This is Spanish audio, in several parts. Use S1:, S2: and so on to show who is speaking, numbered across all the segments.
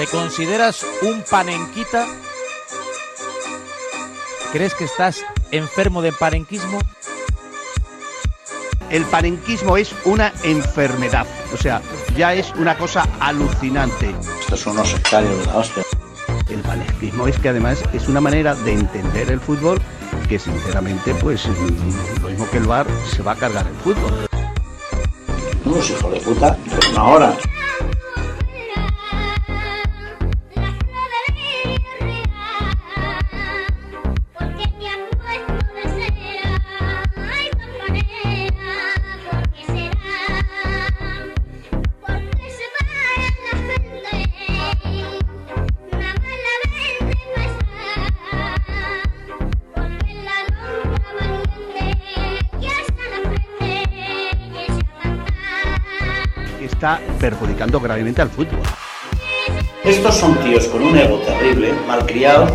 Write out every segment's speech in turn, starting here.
S1: ¿Te consideras un panenquita? ¿Crees que estás enfermo de panenquismo?
S2: El panenquismo es una enfermedad, o sea, ya es una cosa alucinante.
S3: Estos son unos sectarios de la hostia.
S2: El panenquismo es que además es una manera de entender el fútbol que sinceramente, pues lo mismo que el bar se va a cargar el fútbol.
S3: Unos hijos de puta, pero no ahora.
S2: Perjudicando gravemente al fútbol.
S3: Estos son tíos con un ego terrible, malcriados.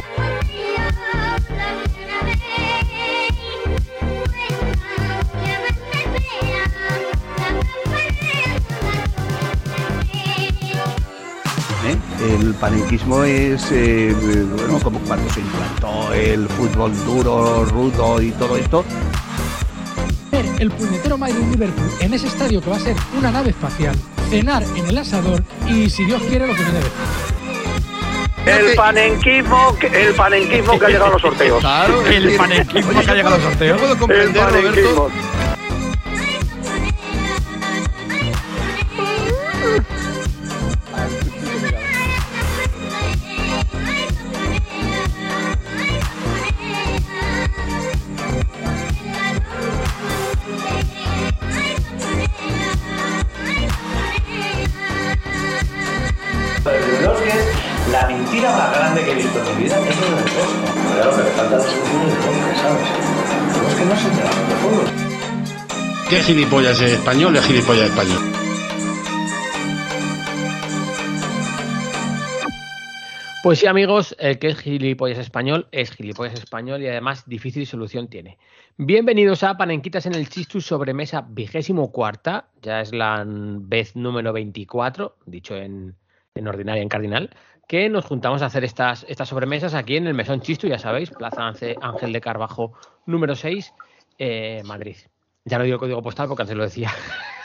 S2: ¿eh? El panenquismo es, eh, bueno, como cuando se implantó el fútbol duro, rudo y todo esto.
S4: El puñetero Madrid Liverpool en ese estadio que va a ser una nave espacial, cenar en el asador y, si Dios quiere, lo que viene después.
S5: El panenquismo, el panenquismo que ha llegado a los sorteos.
S2: Claro,
S1: El panenquismo que ha llegado al sorteo.
S2: Yo puedo
S5: El
S2: comprender, Roberto,
S6: ¿Qué gilipollas es español? Es gilipollas español.
S7: Pues sí, amigos, el que es gilipollas español es gilipollas español y además difícil solución tiene. Bienvenidos a Panenquitas en el Chistus sobremesa vigésimo cuarta, ya es la vez número 24, dicho en, ordinaria, en cardinal, que nos juntamos a hacer estas, estas sobremesas aquí en el Mesón Chistu, ya sabéis, Plaza Ángel de Carbajo número 6, eh, Madrid. Ya no digo código postal porque antes lo decía.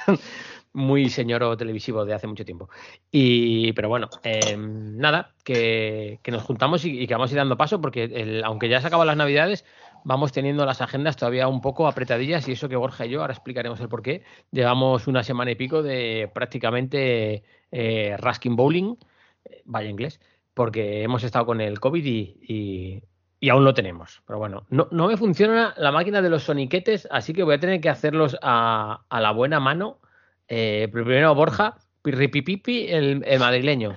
S7: Muy señor televisivo de hace mucho tiempo. Y, pero bueno, eh, nada, que, nos juntamos y, que vamos a ir dando paso porque aunque ya se acaban las navidades, vamos teniendo las agendas todavía un poco apretadillas y eso que Borja y yo, ahora explicaremos el por qué, llevamos una semana y pico de prácticamente eh, Bowling, eh, vaya inglés, porque hemos estado con el COVID y- y aún lo tenemos. Pero bueno, no, no me funciona la máquina de los soniquetes, así que voy a tener que hacerlos a, a la buena mano. Eh, primero Borja, Pirripipipi, el, el madrileño.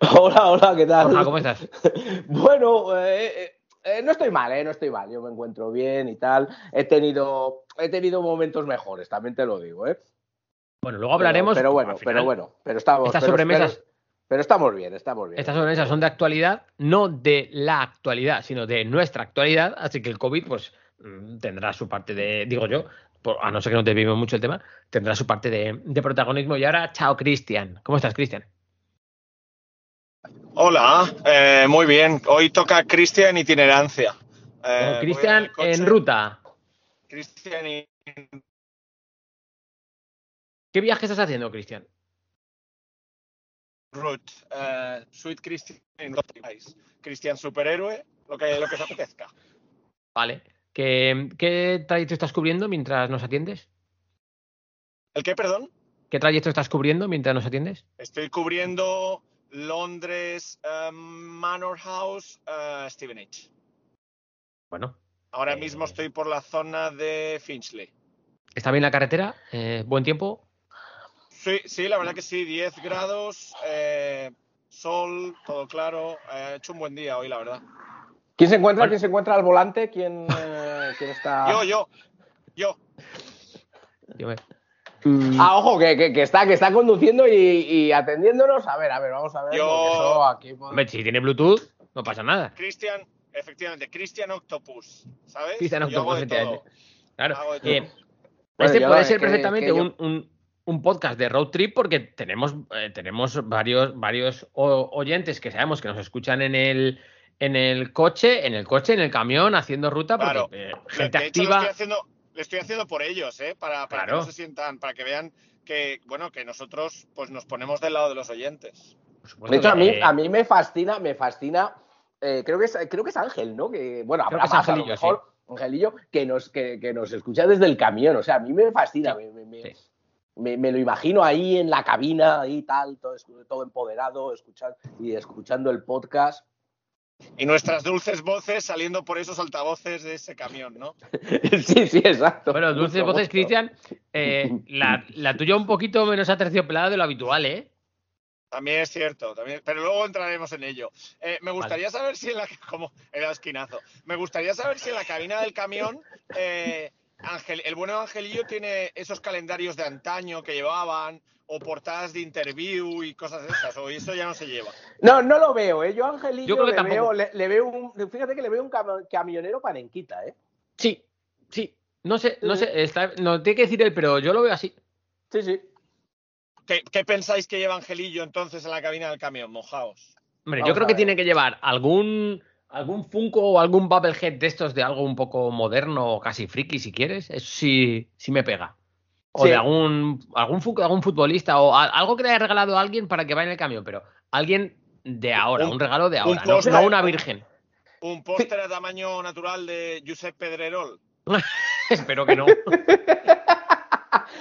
S8: Hola, hola, ¿qué tal?
S7: Borja, ¿cómo estás?
S8: Bueno, eh, eh, eh, no estoy mal, eh, no estoy mal. Yo me encuentro bien y tal. He tenido, he tenido momentos mejores, también te lo digo, ¿eh?
S7: Bueno, luego hablaremos.
S8: Pero, pero bueno,
S7: final,
S8: pero bueno, pero estamos.
S7: Estas
S8: pero-
S7: sobremesas-
S8: Pero, estamos bien, estamos bien.
S7: Estas sobremesas son de actualidad, no de la actualidad, sino de nuestra actualidad. Así que el COVID, pues, mm, tendrá su parte de, digo yo, por- a no ser que no te vivimos mucho el tema, tendrá su parte de, de protagonismo. Y ahora, chao, Cristian. ¿Cómo estás, Cristian?
S9: Hola, eh, muy bien. Hoy toca Cristian Itinerancia. Eh,
S7: Con
S9: voy
S7: Cristian en ruta.
S9: Cristian y...
S7: ¿Qué viaje estás haciendo, Cristian?
S9: Route. Eh, Sweet Christian. Cristian superhéroe, lo que, lo que os apetezca.
S7: Vale. ¿Qué, ¿Qué trayecto estás cubriendo mientras nos atiendes?
S9: ¿El qué, perdón?
S7: ¿Qué trayecto estás cubriendo mientras nos atiendes?
S9: Estoy cubriendo Londres, eh, Manor House, eh, Steven H.
S7: Bueno,
S9: Ahora
S7: Eh,
S9: mismo estoy por la zona de Finchley.
S7: ¿está bien la carretera? Eh, ¿Buen tiempo?
S9: Sí, sí, la verdad que sí, 10 grados, eh, sol, todo claro. Eh, ha hecho un buen día hoy, la verdad.
S8: ¿Quién se encuentra? ¿Quién se encuentra al volante? ¿Quién, eh, quién está?
S9: Yo, yo, yo.
S7: Yo me-
S8: Ah, ojo, que, que- que está, que está conduciendo y, y atendiéndonos. A ver, a ver, vamos a ver.
S9: Yo-
S8: aquí
S7: Hombre, si tiene Bluetooth, no pasa nada.
S9: Cristian, efectivamente, Cristian Octopus, ¿sabes?
S7: Cristian
S9: Yo hago
S7: Octopus,
S9: de todo.
S7: efectivamente. Claro.
S9: Hago de todo.
S8: Bueno,
S7: este
S8: yo,
S7: puede ser
S8: que-
S7: perfectamente
S8: que yo-
S7: un, un- un podcast de road trip porque tenemos, eh, tenemos varios, varios oyentes que sabemos que nos escuchan en el, en el coche, en el coche, en el camión, haciendo ruta, porque
S9: Claro.
S7: eh, gente
S9: de hecho, lo
S7: activa.
S9: estoy haciendo, lo estoy haciendo por ellos, ¿eh? Para, para
S7: Claro.
S9: que no se sientan, para que vean que, bueno, que nosotros pues nos ponemos del lado de los oyentes.
S8: De hecho, a mí, a mí me fascina, me fascina. eh, creo, que es, creo que es Ángel, ¿no? Que, bueno,
S7: Creo
S8: habrá
S7: que
S8: más, a lo mejor, Angelillo, que nos, que, que nos escucha desde el camión. O sea, a mí me fascina.
S7: Sí,
S8: me, me- me-
S7: sí.
S8: Me- me lo imagino ahí en la cabina, ahí tal, todo, todo empoderado, escuchando, y escuchando el podcast.
S9: Y nuestras dulces voces saliendo por esos altavoces de ese camión, ¿no?
S8: sí, sí, exacto.
S7: Bueno, dulces
S8: Mucho
S7: voces. Cristian. eh, la, la tuya un poquito menos aterciopelada de lo habitual, ¿eh?
S9: También es cierto, también, pero luego entraremos en ello. Eh, me gustaría saber si en la como era esquinazo. Me gustaría saber si en la cabina del camión eh, Ángel, el bueno Angelillo tiene esos calendarios de antaño que llevaban o portadas de interview y cosas de esas, o eso ya no se lleva.
S8: No, no lo veo, ¿eh? Yo Angelillo
S7: Yo creo que
S8: le,
S7: tampoco.
S8: veo, le, le veo un. Fíjate que le veo un cam- camionero panenquita, ¿eh?
S7: Sí, sí. No sé, no sé, está- no tiene que decir él, pero yo lo veo así.
S8: Sí, sí.
S9: ¿Qué, qué pensáis que lleva Angelillo entonces en la cabina del camión? Mojaos.
S7: Hombre,
S8: Vamos
S7: yo creo que tiene que llevar algún algún Funko o algún Bubblehead de estos de algo un poco moderno o casi friki si quieres. Eso sí, sí me pega. O
S8: Sí.
S7: de algún algún Funko de algún futbolista o a- algo que le haya regalado a alguien para que vaya en el camión, pero alguien de ahora, un,
S9: Un-
S7: regalo de
S9: un
S7: ahora, no, una virgen.
S9: Un póster a tamaño natural de Josep Pedrerol.
S7: Espero que no.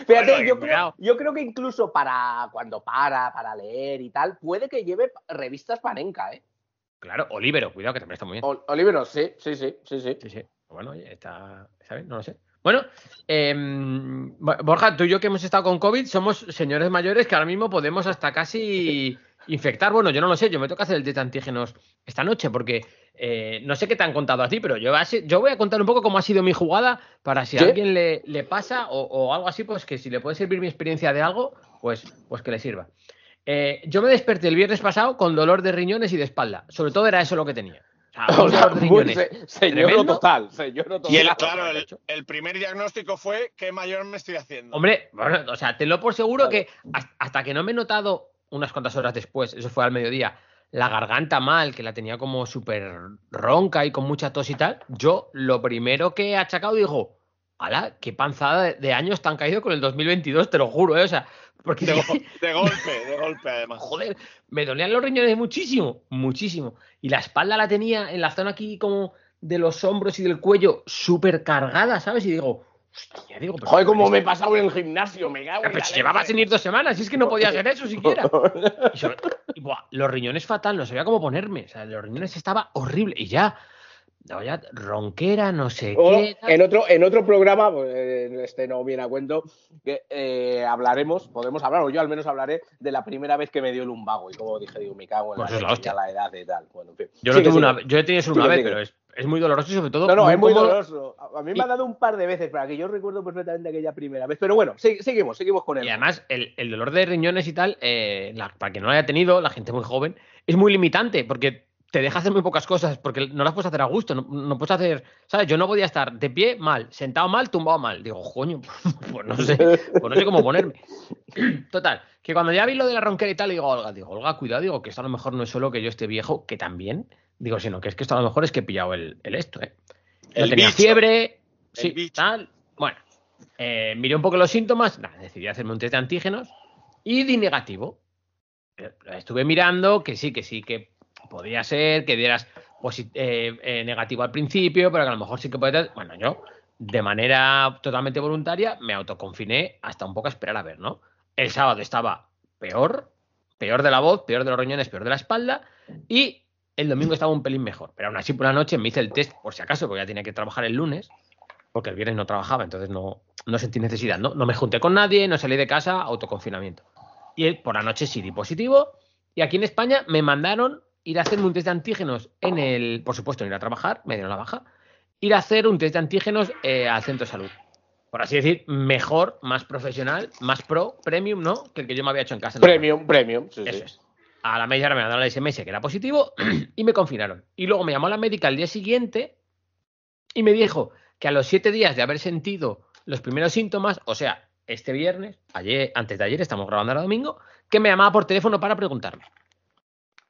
S8: Fíjate,
S7: Bueno,
S8: yo, creo, yo creo que incluso para cuando para, para leer y tal, puede que lleve revistas panenca, ¿eh?
S7: Claro, Olivero, cuidado que también está muy bien.
S8: O- Oliveros, sí, sí, sí, sí, sí.
S7: Sí, sí. Bueno, oye, está. ¿Sabes? No lo sé. Bueno, Bo- Borja, tú y yo que hemos estado con COVID somos señores mayores que ahora mismo podemos hasta casi infectar. Bueno, yo no lo sé, yo me toca hacer el test de antígenos esta noche porque eh, no sé qué te han contado a ti, pero yo, yo voy a contar un poco cómo ha sido mi jugada para si a alguien le, le pasa o, o algo así, pues que si le puede servir mi experiencia de algo, pues, pues que le sirva. Eh, yo me desperté el viernes pasado con dolor de riñones y de espalda. Sobre todo era eso lo que tenía. O sea,
S8: se- señor total, señor total.
S9: Y el,
S7: Claro,
S9: el,
S7: hecho.
S9: el primer diagnóstico fue ¿qué mayor me estoy haciendo?
S7: Hombre, bueno, o sea, tenlo por seguro
S8: Claro.
S7: que has- hasta que no me he notado unas cuantas horas después, eso fue al mediodía, la garganta mal, que la tenía como súper ronca y con mucha tos y tal, yo lo primero que he achacado digo, ala, qué panzada de, de años te han caído con el 2022, te lo juro, ¿eh? O sea, porque
S9: De, go- de golpe, de golpe además.
S7: joder, me dolían los riñones muchísimo, muchísimo. Y la espalda la tenía en la zona aquí como de los hombros y del cuello súper cargada, ¿sabes? Y digo, hostia, digo, pero
S8: Joder,
S7: esto-
S8: me he pasado en el gimnasio, me cago en
S7: pero si llevaba sin ir dos semanas, y es que no podía hacer eso siquiera. Y, sobre- y, buah, los riñones fatal, no sabía cómo ponerme. O sea, los riñones estaba horrible. Y ya, no, ronquera, no sé
S8: O
S7: qué.
S8: en otro, en otro programa, pues, este no viene a cuento, que eh, hablaremos, podemos hablar, o yo al menos hablaré de la primera vez que me dio el lumbago. Y como dije, digo, me cago en
S7: Pues
S8: la,
S7: es la
S8: la edad y tal. Bueno, en fin.
S7: Yo lo
S8: Sigue,
S7: tuve una yo he tenido eso
S8: Sigue,
S7: una vez, pero es, es muy doloroso y sobre todo.
S8: No, no, es muy doloroso. A mí me
S7: Y-
S8: ha dado un par de veces para que yo recuerdo perfectamente aquella primera vez. Pero bueno, sí- seguimos, seguimos con él.
S7: Y además, el, el dolor de riñones y tal, eh, la- para quien no lo haya tenido, la gente muy joven, es muy limitante porque te deja hacer muy pocas cosas porque no las puedes hacer a gusto. No, no puedes hacer, ¿sabes? Yo no podía estar de pie mal, sentado mal, tumbado mal. Digo, coño, pues no sé, pues no sé cómo ponerme. Total, que cuando ya vi lo de la ronquera y tal, digo, Olga, digo, Olga, cuidado, digo, que esto a lo mejor no es solo que yo esté viejo, que también, digo, sino que es que esto a lo mejor es que he pillado el, el esto, ¿eh? Yo
S9: El
S7: tenía
S9: bicho.
S7: fiebre, sí,
S9: bicho.
S7: tal. Bueno, eh, miré un poco los síntomas, nada, decidí hacerme un test de antígenos y di negativo. Eh, Estuve mirando que sí, que sí, que podía ser que dieras eh, negativo al principio, pero que a lo mejor sí que puede. Bueno, yo, de manera totalmente voluntaria, me autoconfiné hasta un poco a esperar a ver, ¿no? El sábado estaba peor, peor de la voz, peor de los riñones, peor de la espalda, y el domingo estaba un pelín mejor. Pero aún así, por la noche me hice el test, por si acaso, porque ya tenía que trabajar el lunes, porque el viernes no trabajaba, entonces no, no sentí necesidad. ¿no? no me junté con nadie, no salí de casa, autoconfinamiento. Y por la noche sí di positivo. Y aquí en España me mandaron ir a hacerme un test de antígenos en el, por supuesto, en ir a trabajar, me dieron la baja, ir a hacer un test de antígenos eh, al centro de salud. Por así decir, mejor, más profesional, más pro, premium, ¿no? Que el que yo me había hecho en casa.
S8: Premium, premium. Sí,
S7: Eso
S8: sí.
S7: es. A la media hora me mandaron el SMS que era positivo y me confinaron. Y luego me llamó la médica al día siguiente y me dijo que a los siete días de haber sentido los primeros síntomas, o sea, este viernes, ayer, antes de ayer, estamos grabando ahora domingo, que me llamaba por teléfono para preguntarme.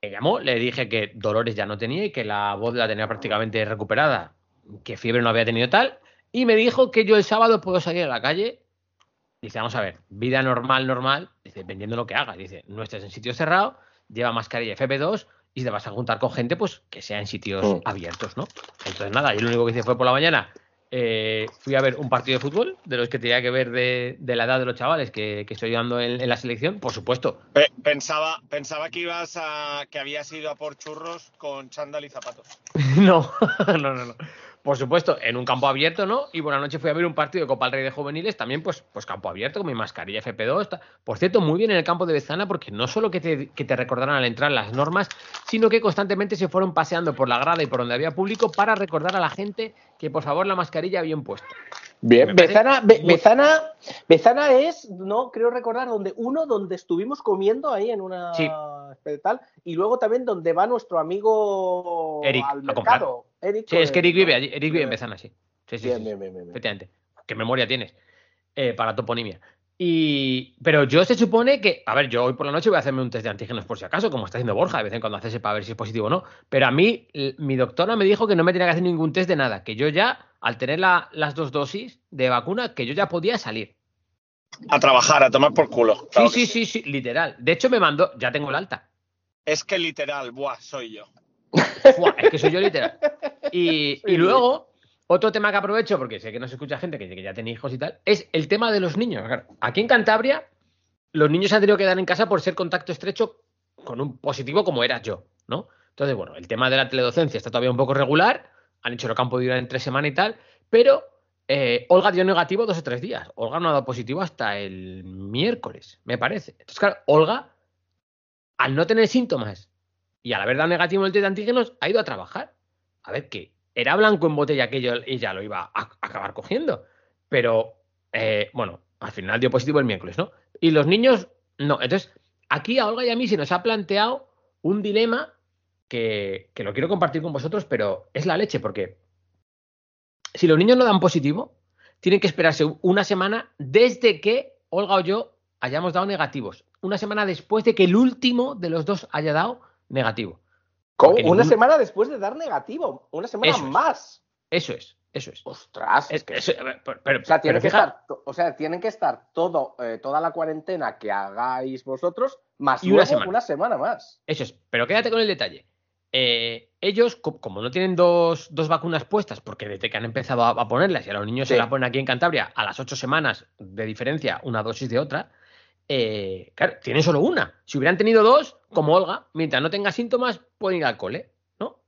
S7: Me llamó, le dije que dolores ya no tenía y que la voz la tenía prácticamente recuperada, que fiebre no había tenido tal, y me dijo que yo el sábado puedo salir a la calle. Dice, vamos a ver, vida normal, normal, dice, vendiendo lo que hagas. Dice, no estés en sitio cerrado, lleva mascarilla FP2 y te vas a juntar con gente pues que sea en sitios
S8: Mm.
S7: abiertos, ¿no? Entonces nada, yo lo único que hice fue por la mañana, eh, fui a ver un partido de fútbol, de los que tenía que ver de, de la edad de los chavales que, que estoy dando en, en la selección, por supuesto.
S9: Pe- Pensaba, pensaba que ibas a. que habías ido a por churros con chándal y zapatos.
S7: no, no, no, no. Por supuesto, en un campo abierto, ¿no? Y por la noche fui a ver un partido de Copa del Rey de Juveniles, también pues, pues campo abierto, con mi mascarilla FP2. ta- Por cierto, muy bien en el campo de Bezana, porque no solo que te, que te recordaron al entrar las normas, sino que constantemente se fueron paseando por la grada y por donde había público para recordar a la gente que por favor la mascarilla bien puesta.
S8: Bien, Bezana, Be- Bezana, Bezana es, no creo recordar, donde uno donde estuvimos comiendo ahí en una
S7: Sí.
S8: tal, y luego también donde va nuestro amigo
S7: Eric,
S8: al mercado. Eric
S7: Sí, es que Eric vive allí, Eric vive en Bezana, sí. Sí, sí,
S8: Bien,
S7: sí,
S8: bien, bien, bien, bien.
S7: Efectivamente. ¿Qué memoria tienes? Eh, para toponimia. Y, pero yo se supone que, a ver, yo hoy por la noche voy a hacerme un test de antígenos por si acaso, como está haciendo Borja, de vez en cuando hace para ver si es positivo o no. Pero a mí, mi doctora me dijo que no me tenía que hacer ningún test de nada, que yo ya, al tener la- las dos dosis de vacuna, que yo ya podía salir.
S9: A trabajar, a tomar por culo. claro
S7: sí, sí, sí, sí, literal. De hecho, me mandó, ya tengo el alta.
S9: Es que literal, buah, soy yo.
S7: Fua, es que soy yo literal. Y, y luego, otro tema que aprovecho, porque sé que nos escucha gente que, que ya tiene hijos y tal, es el tema de los niños. Claro, Aquí en Cantabria, los niños se han tenido que quedar en casa por ser contacto estrecho con un positivo como era yo, ¿no? Entonces, bueno, el tema de la teledocencia está todavía un poco regular, han hecho lo que han podido en tres semanas y tal, pero eh, Olga dio negativo dos o tres días. Olga no ha dado positivo hasta el miércoles, me parece. Entonces, claro, Olga, al no tener síntomas y al haber dado negativo el test de antígenos, ha ido a trabajar. A ver, que era blanco en botella que yo- ella lo iba a, a acabar cogiendo. Pero, eh, bueno, al final dio positivo el miércoles, ¿no? Y los niños, no. Entonces, aquí a Olga y a mí se nos ha planteado un dilema que, que lo quiero compartir con vosotros, pero es la leche, porque si los niños no dan positivo, tienen que esperarse una semana desde que Olga o yo hayamos dado negativos. Una semana después de que el último de los dos haya dado negativo.
S8: Una
S7: ningún-
S8: semana después de dar negativo, una semana
S7: Eso es.
S8: más.
S7: Eso es, eso es.
S8: Ostras,
S7: Es- eso- pero, pero-
S8: O sea, tienen que estar, o sea, tienen que estar todo, eh, toda la cuarentena que hagáis vosotros, más
S7: Y una semana.
S8: una semana más.
S7: Eso es, pero quédate con el detalle. Eh, ellos, co- como no tienen dos, dos vacunas puestas, porque desde que han empezado a, a ponerlas y a los niños se las ponen aquí en Cantabria a las ocho semanas de diferencia, una dosis de otra, eh, claro, tienen solo una. Si hubieran tenido dos, como Olga, mientras no tenga síntomas, pueden ir al cole, ¿no?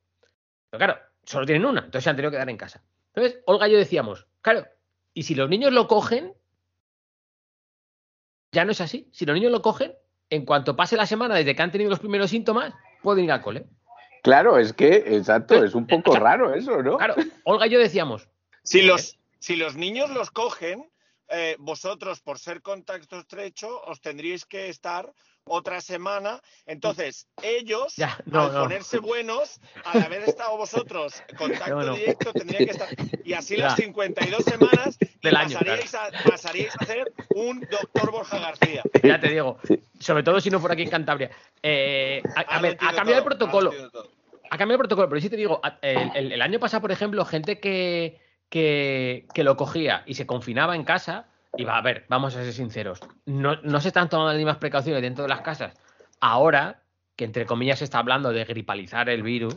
S7: Pero claro, solo tienen una, entonces se han tenido que quedar en casa. Entonces, Olga y yo decíamos, claro, y si los niños lo cogen, ya no es así. Si los niños lo cogen, en cuanto pase la semana desde que han tenido los primeros síntomas, pueden ir al cole.
S8: Claro, es que, exacto,
S7: Entonces,
S8: es un poco
S7: o sea,
S8: raro eso, ¿no?
S7: Claro, Olga y yo decíamos,
S9: Si los, si los niños los cogen, eh, vosotros, por ser contacto estrecho, os tendríais que estar otra semana. Entonces, ellos,
S7: Ya, no,
S9: al
S7: no.
S9: ponerse buenos, al haber estado vosotros contacto
S7: No,
S9: directo, tendrían que estar. Y así
S7: Ya.
S9: las 52 semanas
S7: Del año,
S9: pasaríais, a, pasaríais a ser un doctor Borja García.
S7: ya te digo, sobre todo si no fuera aquí en Cantabria. Eh, a, a ver, ha cambiado el protocolo. Ha cambiado el protocolo, pero sí te digo, a- el, el- el año pasado, por ejemplo, gente que, que, que lo cogía y se confinaba en casa, iba a ver, vamos a ser sinceros, no, no se están tomando las mismas precauciones dentro de las casas ahora que entre comillas se está hablando de gripalizar el virus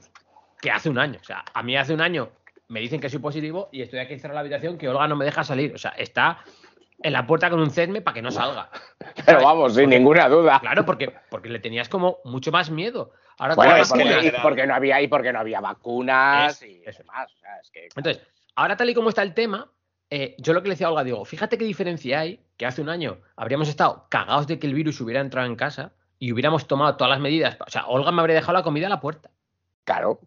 S7: que hace un año. O sea, a mí hace un año me dicen que soy positivo y estoy aquí encerrado en la habitación que Olga no me deja salir. O sea, está en la puerta con un cedme para que no salga.
S8: Pero vamos, sin
S7: Porque-
S8: ninguna duda.
S7: Claro, porque, porque le tenías como mucho más miedo. Ahora
S8: Bueno, y porque, y porque no había, y porque no había vacunas
S7: Es-
S8: y
S7: eso.
S8: demás. O sea, es que,
S7: Entonces, ahora tal y como está el tema, eh, yo lo que le decía a Olga, digo, fíjate qué diferencia hay, que hace un año habríamos estado cagados de que el virus hubiera entrado en casa y hubiéramos tomado todas las medidas. O sea, Olga me habría dejado la comida a la puerta.
S8: claro.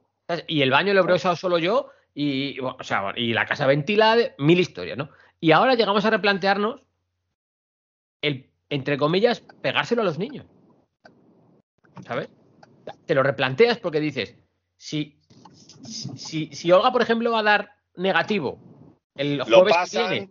S7: Y el baño lo habría usado solo yo y, o sea, y la casa ventilada, mil historias, ¿no? Y ahora llegamos a replantearnos el, entre comillas, pegárselo a los niños. ¿Sabes? Te lo replanteas porque dices, si, si, si Olga, por ejemplo, va a dar negativo el
S9: Lo
S7: jueves que viene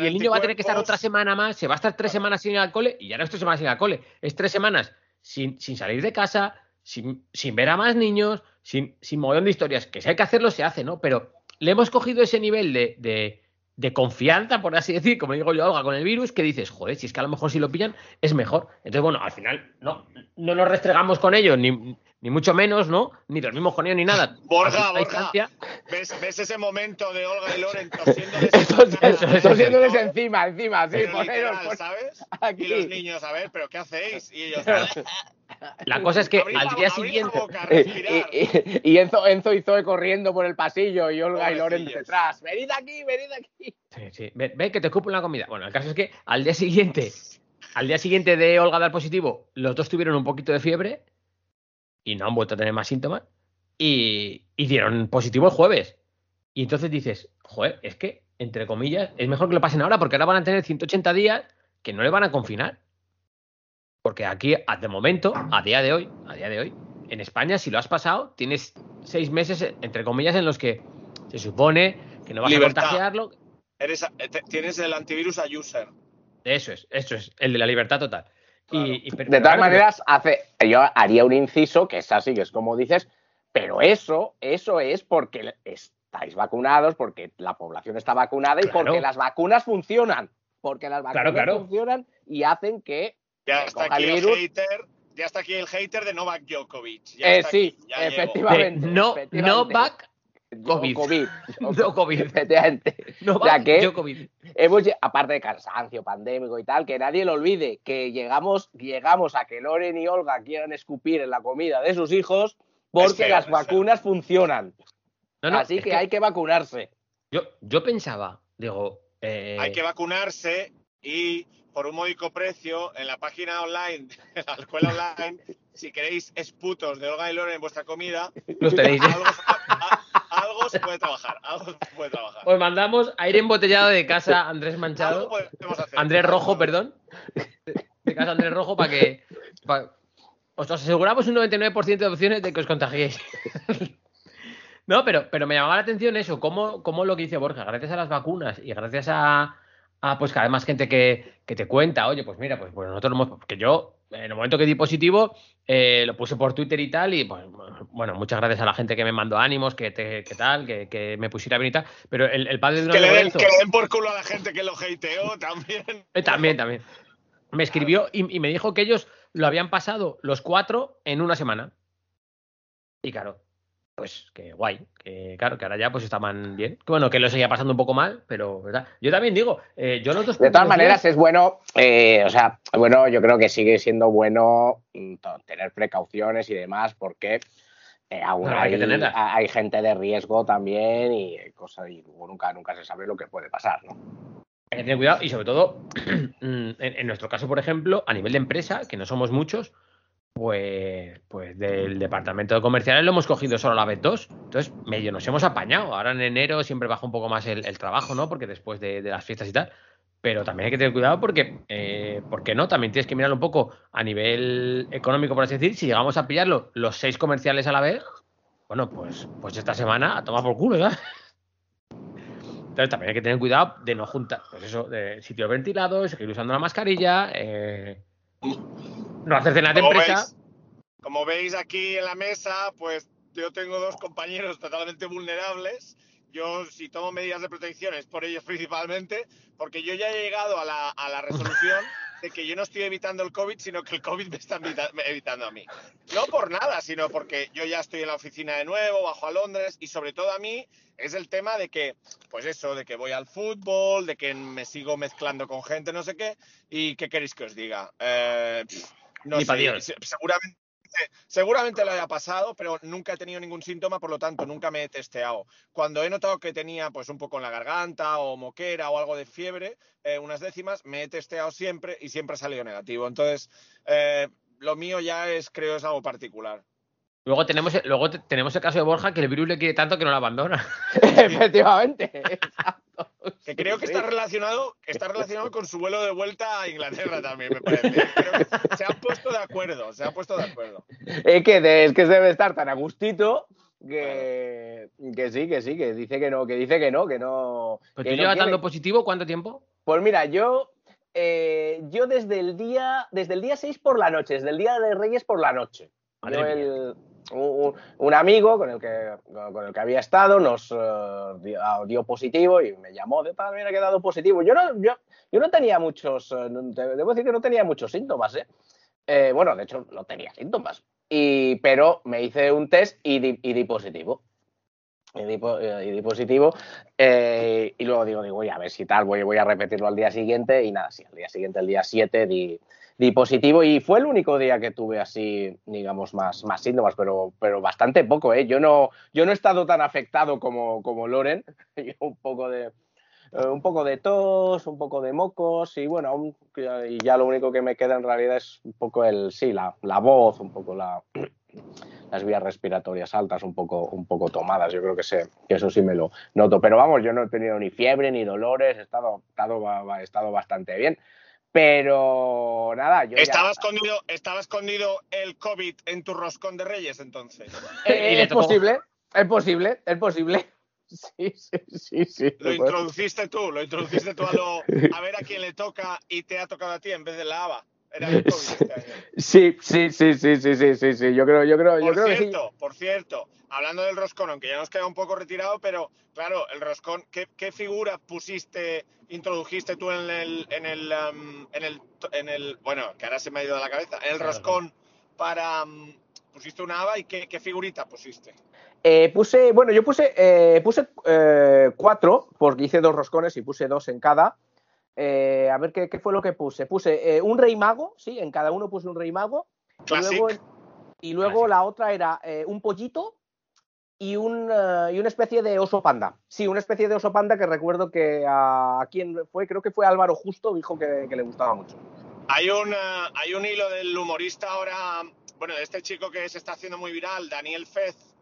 S7: y el niño va a tener que estar otra semana más, se va a estar tres semanas sin ir al cole y ya no es tres semanas sin ir al cole, es tres semanas sin, sin salir de casa, sin, sin ver a más niños, sin, sin mogollón de historias. Que si hay que hacerlo, se hace, ¿no? Pero le hemos cogido ese nivel de, de, de confianza, por así decir, como digo yo, Olga, con el virus, que dices, joder, si es que a lo mejor si lo pillan es mejor. Entonces, bueno, al final no, no nos restregamos con ellos, ni, ni mucho menos, ¿no? Ni dormimos con ellos ni nada.
S9: Borja, Borja,
S7: distancia.
S9: ¿ves, ves ese momento de Olga y Loren tosiéndoles
S7: eso,
S8: tosiéndoles encima, encima, sí, poneros por
S9: ¿sabes?
S8: aquí.
S9: Y los niños, a ver, ¿pero qué hacéis? Y ellos,
S7: La cosa es que al día siguiente.
S9: boca,
S8: Y,
S9: respirar.
S8: y- y Enzo, Enzo y Zoe corriendo por el pasillo y Olga y Loren detrás. Venid aquí, venid aquí.
S7: Sí, sí. Ve, ve que te escupo la comida. Bueno, el caso es que al día siguiente, al día siguiente de Olga dar positivo, los dos tuvieron un poquito de fiebre y no han vuelto a tener más síntomas y, y dieron positivo el jueves. Y entonces dices, joder, es que, entre comillas, es mejor que lo pasen ahora porque ahora van a tener 180 días que no le van a confinar. Porque aquí, de momento, a día de hoy, a día de hoy, en España, si lo has pasado, tienes seis meses, entre comillas, en los que se supone que no vas
S9: Libertad.
S7: a contagiarlo,
S9: Eres, eh, tienes el antivirus a user.
S7: Eso es, eso es, el de la libertad total.
S9: Claro.
S7: Y, y- pero-
S8: De todas
S7: claro,
S8: maneras, hace, yo haría un inciso, que es así, que es como dices, pero eso, eso es porque estáis vacunados, porque la población está vacunada y
S7: Claro.
S8: porque las vacunas funcionan. Porque las vacunas
S7: Claro, claro.
S8: funcionan y hacen que
S9: Ya está aquí
S8: el virus.
S9: hater. Ya está aquí el hater de Novak Djokovic. Ya
S8: Eh,
S9: está
S8: sí,
S9: aquí, ya
S8: efectivamente.
S7: no,
S8: efectivamente.
S7: no back,
S8: Yo-
S7: COVID.
S8: COVID.
S7: no COVID.
S8: Efectivamente.
S7: No
S8: O sea que-
S7: yo COVID.
S8: Hemos, lle- aparte de cansancio pandémico y tal, que nadie lo olvide, que llegamos, llegamos a que Loren y Olga quieran escupir en la comida de sus hijos porque las vacunas funcionan.
S7: No, no,
S8: Así
S7: es
S8: que,
S7: que
S8: hay que vacunarse.
S7: yo, yo pensaba, digo, eh,
S9: Hay que vacunarse y por un módico precio en la página online, en la escuela online, si queréis esputos de Olga y Loren en vuestra comida,
S7: los tenéis.
S9: algo, a- a- algo se puede trabajar. Algo se puede trabajar.
S7: Os mandamos aire embotellado de casa Andrés Manchado,
S9: hacer.
S7: Andrés Rojo, perdón. De, casa Andrés Rojo para que. pa- os aseguramos un 99% de opciones de que os contagiéis. No, pero, pero me llamaba la atención eso, cómo, cómo lo que dice Borja, gracias a las vacunas y gracias a, a, pues cada vez más gente que, que te cuenta, oye, pues mira, pues, pues nosotros hemos, que yo en el momento que di positivo eh, lo puse por Twitter y tal, y pues bueno, muchas gracias a la gente que me mandó ánimos, que, te- que tal, que, que me pusiera bien y tal, pero el, el padre de una
S9: Que le, den,
S7: Lorenzo-
S9: que le den por culo a la gente que lo hateó también.
S7: eh, también, también. Me escribió y, y me dijo que ellos lo habían pasado los cuatro en una semana. Y claro, pues que guay. Que claro, que ahora ya pues estaban bien. Que bueno, que lo seguía pasando un poco mal, pero ¿verdad? Yo también digo, eh, yo los dos
S8: De todas maneras,
S7: días-
S8: es bueno, eh, o sea, bueno, yo creo que sigue siendo bueno mm, tener precauciones y demás, porque eh, aún
S7: No, hay
S8: gente de riesgo también y eh, cosas, y luego nunca, nunca se sabe lo que puede pasar, ¿no?
S7: Hay que tener cuidado y sobre todo, en, en nuestro caso, por ejemplo, a nivel de empresa, que no somos muchos, pues, pues del departamento de comerciales lo hemos cogido solo a la vez dos. Entonces, medio nos hemos apañado. Ahora en enero siempre baja un poco más el, trabajo, ¿no? Porque después de, las fiestas y tal. Pero también hay que tener cuidado porque, eh, ¿por qué no? También tienes que mirarlo un poco a nivel económico, por así decir. Si llegamos a pillarlo los seis comerciales a la vez, bueno, pues, pues esta semana a tomar por culo, ¿verdad? Entonces también hay que tener cuidado de no juntar, pues eso, de sitios ventilados, seguir usando la mascarilla, eh, no hacer cenas de empresa.
S9: veis, como veis aquí en la mesa, pues yo tengo dos compañeros totalmente vulnerables. Yo, si tomo medidas de protección, es por ellos principalmente, porque yo ya he llegado a la, a la resolución de que yo no estoy evitando el COVID, sino que el COVID me está evita- evitando a mí. No por nada, sino porque yo ya estoy en la oficina de nuevo, bajo a Londres, y sobre todo a mí es el tema de que, pues eso, de que voy al fútbol, de que me sigo mezclando con gente, no sé qué, y qué queréis que os diga. Eh, pff, no
S7: Ni Dios.
S9: seguramente, seguramente lo haya pasado, pero nunca he tenido ningún síntoma, por lo tanto nunca me he testeado. Cuando he notado que tenía pues un poco en la garganta o moquera o algo de fiebre, eh, unas décimas, me he testeado siempre y siempre ha salido negativo. Entonces, eh, lo mío ya es, creo, es algo particular.
S7: Luego tenemos, luego te- tenemos el caso de Borja que el virus le quiere tanto que no lo abandona.
S8: Efectivamente.
S9: Que creo que está relacionado, está relacionado con su vuelo de vuelta a Inglaterra también, me parece. Creo que se han puesto de acuerdo, se han puesto de acuerdo.
S8: Es que, de- es que se debe estar tan a gustito que, que sí, que sí, que dice que no, que dice que no, que no.
S7: ¿Pero
S8: que
S7: tú
S8: no
S7: llevas dando positivo cuánto tiempo?
S8: Pues mira, yo, eh, yo desde el día, desde el día 6 por la noche, desde el día de Reyes por la noche.
S7: Madre
S8: Yo
S7: mía.
S8: el- un, un- un amigo con el que con el que había estado nos eh, dio, dio positivo y me llamó de tal mira que dado positivo. Yo no, yo, yo no tenía muchos, eh, debo decir que no tenía muchos síntomas, ¿eh? Eh, bueno, de hecho no tenía síntomas. Y, pero me hice un test y di, y di positivo. Y di, eh, y di positivo. eh, y luego digo, digo, oye, a ver si tal, voy, voy a repetirlo al día siguiente. Y nada, sí, al día siguiente, el día 7, di, positivo. Y fue el único día que tuve así, digamos, más, más síntomas, pero, pero bastante poco, ¿eh? Yo no, yo no he estado tan afectado como, como Loren. Un poco de. eh, un poco de tos, un poco de mocos y bueno, aún- y ya lo único que me queda en realidad es un poco el, sí, la, la voz, un poco la, las vías respiratorias altas un poco, un poco tomadas. Yo creo que, sé, que eso sí me lo noto. Pero vamos, yo no he tenido ni fiebre ni dolores, estado, estado, he estado bastante bien. Pero nada, yo ya-
S9: Estaba escondido, estaba escondido el COVID en tu roscón de Reyes, entonces.
S8: Eh, es posible, es posible, es posible. Sí, sí, sí, sí.
S9: Lo introduciste tú, lo introduciste tú a lo. A ver a quién le toca y te ha tocado a ti en vez de la ABA. Era el COVID este año.
S8: Sí, sí, sí, sí, sí, sí, sí, sí. Yo creo, yo creo, yo creo que sí.
S9: cierto, por cierto, hablando del roscón, aunque ya nos queda un poco retirado, pero claro, el roscón, ¿qué, qué figura pusiste, introdujiste tú en el, en el, um, en el, en el, bueno, que ahora se me ha ido de la cabeza, en el
S7: Claro,
S9: roscón para, um, pusiste una haba y qué, qué figurita pusiste?
S8: Eh, puse, bueno, yo puse, eh, puse eh, cuatro, porque hice dos roscones y puse dos en cada. Eh, a ver ¿qué, qué fue lo que puse. Puse eh, un rey mago, sí, en cada uno puse un rey mago. Y luego, y luego
S7: Classic.
S8: la otra era eh, un pollito y, un, y una especie de oso panda. Sí, una especie de oso panda que recuerdo que a, a quien fue, creo que fue Álvaro Justo, dijo que, que le gustaba mucho.
S9: Hay un, hay un hilo del humorista ahora, bueno, de este chico que se está haciendo muy viral, Daniel Fez,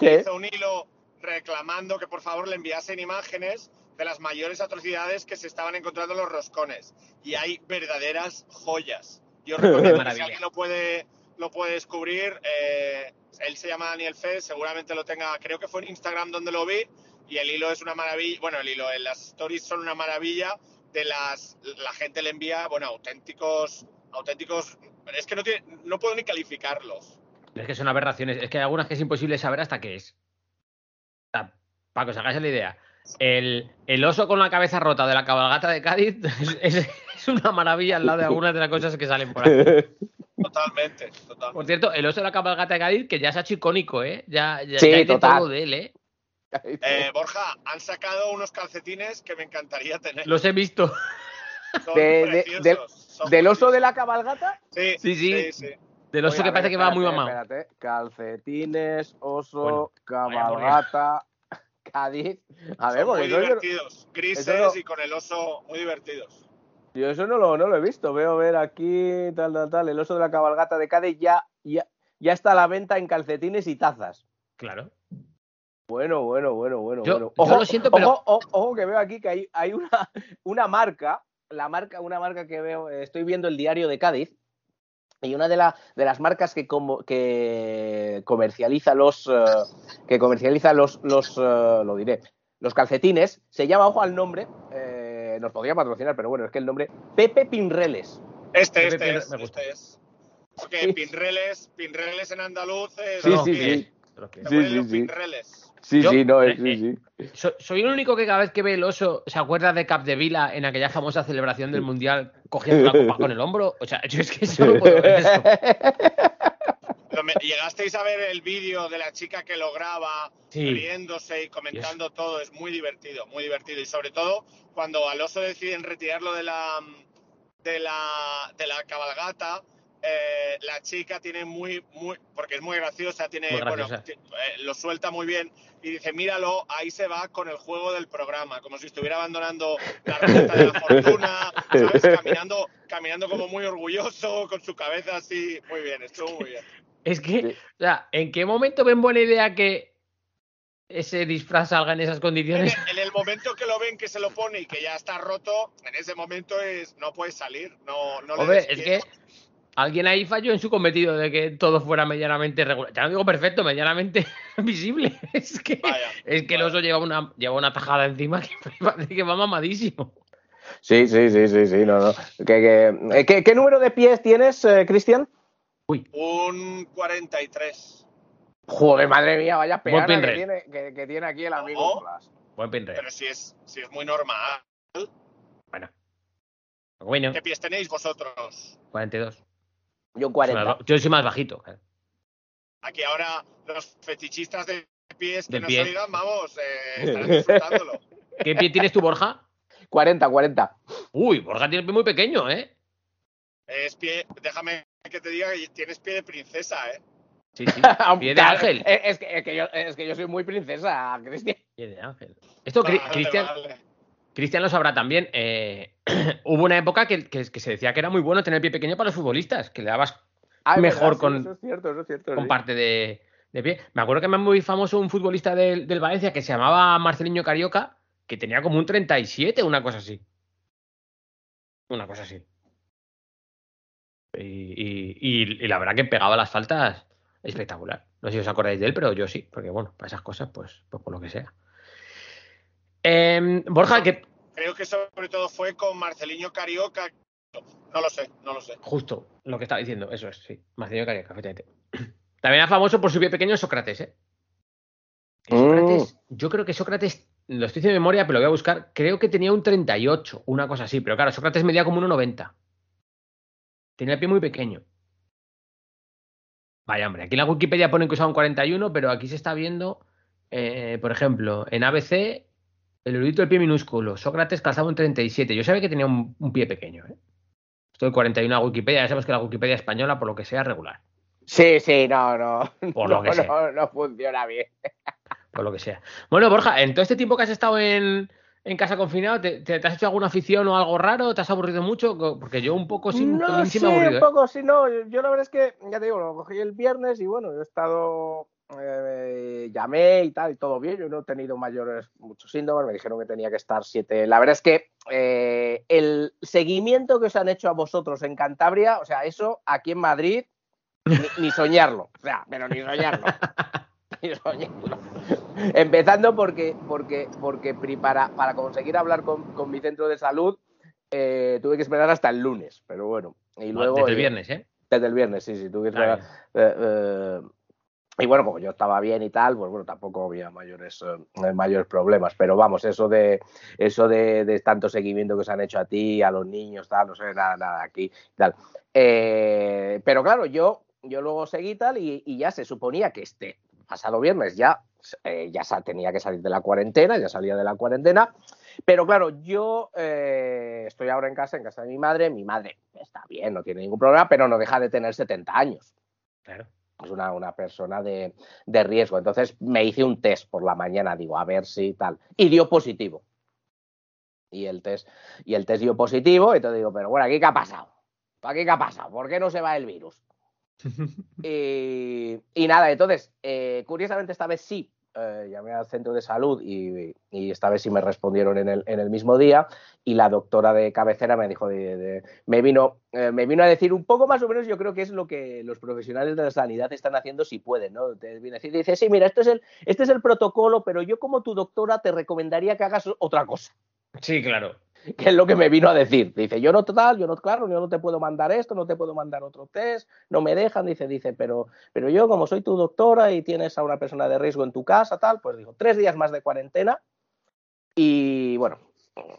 S9: hizo un hilo reclamando que por favor le enviasen imágenes de las mayores atrocidades que se estaban encontrando en los roscones. Y hay verdaderas joyas. Yo recomiendo que si alguien lo puede, lo puede descubrir, eh, él se llama Daniel Fez, seguramente lo tenga, creo que fue en Instagram donde lo vi, y el hilo es una maravilla, bueno, el hilo, en las stories son una maravilla de las la gente le envía bueno auténticos auténticos es que no tiene, no puedo ni calificarlos
S7: Es que son aberraciones. Es que hay algunas que es imposible saber hasta qué es. Para que os hagáis la idea. El, el oso con la cabeza rota de la cabalgata de Cádiz es, es- es una maravilla al lado de algunas de las cosas que salen por ahí.
S9: totalmente totalmente
S7: Por cierto, el oso de la cabalgata de Cádiz, que ya se ha hecho icónico, ¿eh? Ya, ya,
S8: Sí,
S7: ya hay de todo de él, ¿eh?
S9: Eh, Borja han sacado unos calcetines que me encantaría tener
S7: Los he visto.
S9: son
S8: De- de-
S9: preciosos,
S8: del-
S9: son
S8: ¿Del oso de la cabalgata?
S9: sí
S7: Sí, sí.
S9: sí, sí.
S7: Del oso
S8: Oye,
S7: que parece
S8: ver,
S7: que va muy mamado.
S8: espérate. Calcetines, oso,
S7: Bueno, vaya
S8: cabalgata, Cádiz. A ver,
S9: Son
S8: porque
S9: muy
S8: eso
S9: divertidos grises
S8: eso no-
S9: y con el oso muy divertidos
S8: yo eso no lo, no lo he visto. Veo ver aquí, tal, tal, tal. El oso de la cabalgata de Cádiz ya, ya, ya está a la venta en calcetines y tazas.
S7: Claro.
S8: Bueno, bueno, bueno, bueno.
S7: Yo-
S8: bueno.
S7: yo lo siento, pero-
S8: Ojo, ojo, ojo que veo aquí que hay, hay una, una marca, la marca, una marca que veo, estoy viendo el diario de Cádiz, y una de, la- de las marcas que, como- que comercializa los, eh, que comercializa los, los eh, lo diré, los calcetines, se llama, ojo al nombre, eh, nos podría patrocinar, pero bueno, es que el nombre, Pepe Pinreles.
S9: este
S7: Pepe
S9: este
S7: Pinre-
S9: es,
S7: me gusta.
S9: este es porque
S8: Sí.
S9: pinreles pinreles en andaluz es
S8: Sí, sí,
S9: que
S8: sí.
S7: sí.
S9: pinreles
S8: Sí,
S7: Yo-
S8: sí, no,
S7: eh,
S8: es, sí, sí.
S7: So- soy el único que cada vez que ve el oso se acuerda de Capdevila en aquella famosa celebración del Mundial cogiendo la copa con el hombro. O sea, yo es que solo puedo ver eso.
S9: ¿Llegasteis a ver el vídeo de la chica que lo graba
S7: Sí.
S9: riéndose y comentando todo? Es muy divertido, muy divertido. Y sobre todo cuando al oso deciden retirarlo de la, de la, de la cabalgata, eh, la chica tiene muy, muy, porque es muy graciosa, tiene,
S7: Muy
S9: bueno,
S7: graciosa.
S9: eh, lo suelta muy bien y dice, míralo, ahí se va con el juego del programa, como si estuviera abandonando la ruleta de la fortuna, ¿sabes? Caminando, caminando como muy orgulloso, con su cabeza así, muy bien, estuvo muy bien.
S7: Es que, o sea, ¿en qué momento ven buena idea que ese disfraz salga en esas
S9: En
S7: condiciones?
S9: el, en el momento que lo ven que se lo pone y que ya está roto, en ese momento es no puedes salir, no, no le
S7: Hombre,
S9: des
S7: es
S9: pie.
S7: que alguien ahí falló en su cometido de que todo fuera medianamente regular. Ya no digo perfecto, medianamente visible. Es que,
S9: Vaya,
S7: es que el oso lleva una, lleva una tajada encima que parece que va mamadísimo.
S8: Sí, sí, sí, sí, sí, no, no. ¿Qué, qué- eh, qué- qué número de pies tienes, eh, Cristian?
S9: Un 43.
S8: Joder, madre mía, vaya
S7: pin
S8: que tiene, que, que tiene aquí el amigo.
S7: Buen pin rate.
S9: Pero si es, si es muy normal.
S7: Bueno. Bueno,
S9: ¿Qué pies tenéis vosotros?
S7: 42.
S8: Yo 40.
S7: Yo soy más bajito.
S9: Aquí ahora los fetichistas de pies que
S7: Del
S9: nos
S7: pie.
S9: oigan, vamos, eh, estarán disfrutándolo.
S7: ¿Qué pie tienes tú, Borja?
S8: 40, 40.
S7: Uy, Borja tiene el pie muy pequeño, ¿eh?
S9: Es pie, déjame que te diga que tienes pie de princesa, ¿eh?
S7: Sí, sí. Pie de ángel.
S8: Es, es que, es, que yo, es que yo soy muy princesa, Cristian.
S7: Pie de ángel. Esto,
S9: Vale,
S7: Cristian,
S9: vale.
S7: Cristian lo sabrá también. eh, hubo una época que, que- que se decía que era muy bueno tener pie pequeño para los futbolistas, que le dabas
S8: Ah,
S7: Mejor
S8: verdad,
S7: con-
S8: es cierto, es cierto.
S7: con
S8: sí.
S7: parte de, de pie. Me acuerdo que me muy famoso un futbolista del, del Valencia que se llamaba Marceliño Carioca, que tenía como un 37, una cosa así. Una cosa así. Y, y- y- y la verdad que pegaba las faltas espectacular. No sé si os acordáis de él, pero yo sí, porque bueno, para esas cosas, pues, pues por lo que sea. Em, Borja, que
S9: Creo que sobre todo fue con Marceliño Carioca. No lo sé, no lo sé.
S7: justo lo que estaba diciendo, eso es, sí. Marceliño Carioca, efectivamente. También era famoso por su pie pequeño Sócrates, ¿eh? Que Sócrates, yo creo que Sócrates, lo estoy diciendo de memoria, pero lo voy a buscar, creo que tenía un 38, una cosa así, pero claro, Sócrates medía como 1,90. Tenía el pie muy pequeño. Vaya, hombre, aquí en la Wikipedia ponen que usaba un 41, pero aquí se está viendo, eh, por ejemplo, en ABC, el erudito del pie minúsculo, Sócrates calzaba un 37. Yo sabía que tenía un, un pie pequeño, ¿eh? Estoy 41 a Wikipedia, ya sabemos que la Wikipedia española, por lo que sea, es regular.
S8: Sí, sí, no, no.
S7: Por
S8: no,
S7: lo que sea.
S8: no, no funciona bien.
S7: por lo que sea. Bueno, Borja, en todo este tiempo que has estado en, en casa confinado, ¿te, te- te has hecho alguna afición o algo raro? ¿Te has aburrido mucho? Porque yo un poco sí, un
S8: no
S7: sí he
S8: un
S7: aburrido. ¿eh?
S8: poco, sí, no. Yo, yo la verdad es que, ya te digo, lo cogí el viernes y bueno, yo he estado, eh, llamé y tal, y todo bien. Yo no he tenido mayores, muchos síntomas, me dijeron que tenía que estar siete. La verdad es que eh, el seguimiento que os han hecho a vosotros en Cantabria, o sea, eso aquí en Madrid, ni, ni soñarlo. O sea, pero ni soñarlo. Ni soñarlo. Empezando porque, porque, porque para, para conseguir hablar con, con mi centro de salud, eh, tuve que esperar hasta el lunes, pero bueno. Y luego,
S7: Desde el
S8: eh,
S7: viernes, ¿eh?
S8: Desde el viernes, sí, sí, tuve que
S7: Ah,
S8: esperar. Y bueno, como yo estaba bien y tal, pues bueno, tampoco había mayores, eh, mayores problemas. Pero vamos, eso de eso de, de tanto seguimiento que se han hecho a ti, a los niños, tal, no sé, nada, nada aquí, tal. Eh, pero claro, yo, yo luego seguí tal y, ya se suponía que este pasado viernes ya, eh, ya tenía que salir de la cuarentena, ya salía de la cuarentena. Pero claro, yo eh, estoy ahora en casa, en casa de mi madre. Mi madre está bien, no tiene ningún problema, pero no deja de tener 70 años.
S7: Claro.
S8: Es una, una persona de, de riesgo. Entonces me hice un test por la mañana, digo, a ver si tal. Y dio positivo. Y el test, y el test dio positivo, entonces digo, pero bueno, ¿aquí qué ha pasado? ¿Aquí qué ha pasado? ¿Por qué no se va el virus? Y, y nada, entonces, eh, curiosamente esta vez sí, eh, llamé al centro de salud y, esta vez sí me respondieron en el, en el mismo día y la doctora de cabecera me dijo, de- me, vino, eh, me vino a decir un poco más o menos, yo creo que es lo que los profesionales de la sanidad están haciendo si pueden, ¿no? Te viene a decir, dice, sí, mira, esto es el, este es el protocolo, pero yo como tu doctora te recomendaría que hagas otra cosa
S7: Sí, claro.
S8: Que es lo que me vino a decir. Dice, yo no total, yo no, claro, yo no te puedo mandar esto, no te puedo mandar otro test, no me dejan, dice, dice, pero, pero yo como soy tu doctora y tienes a una persona de riesgo en tu casa, tal, pues digo, tres días más de cuarentena y bueno,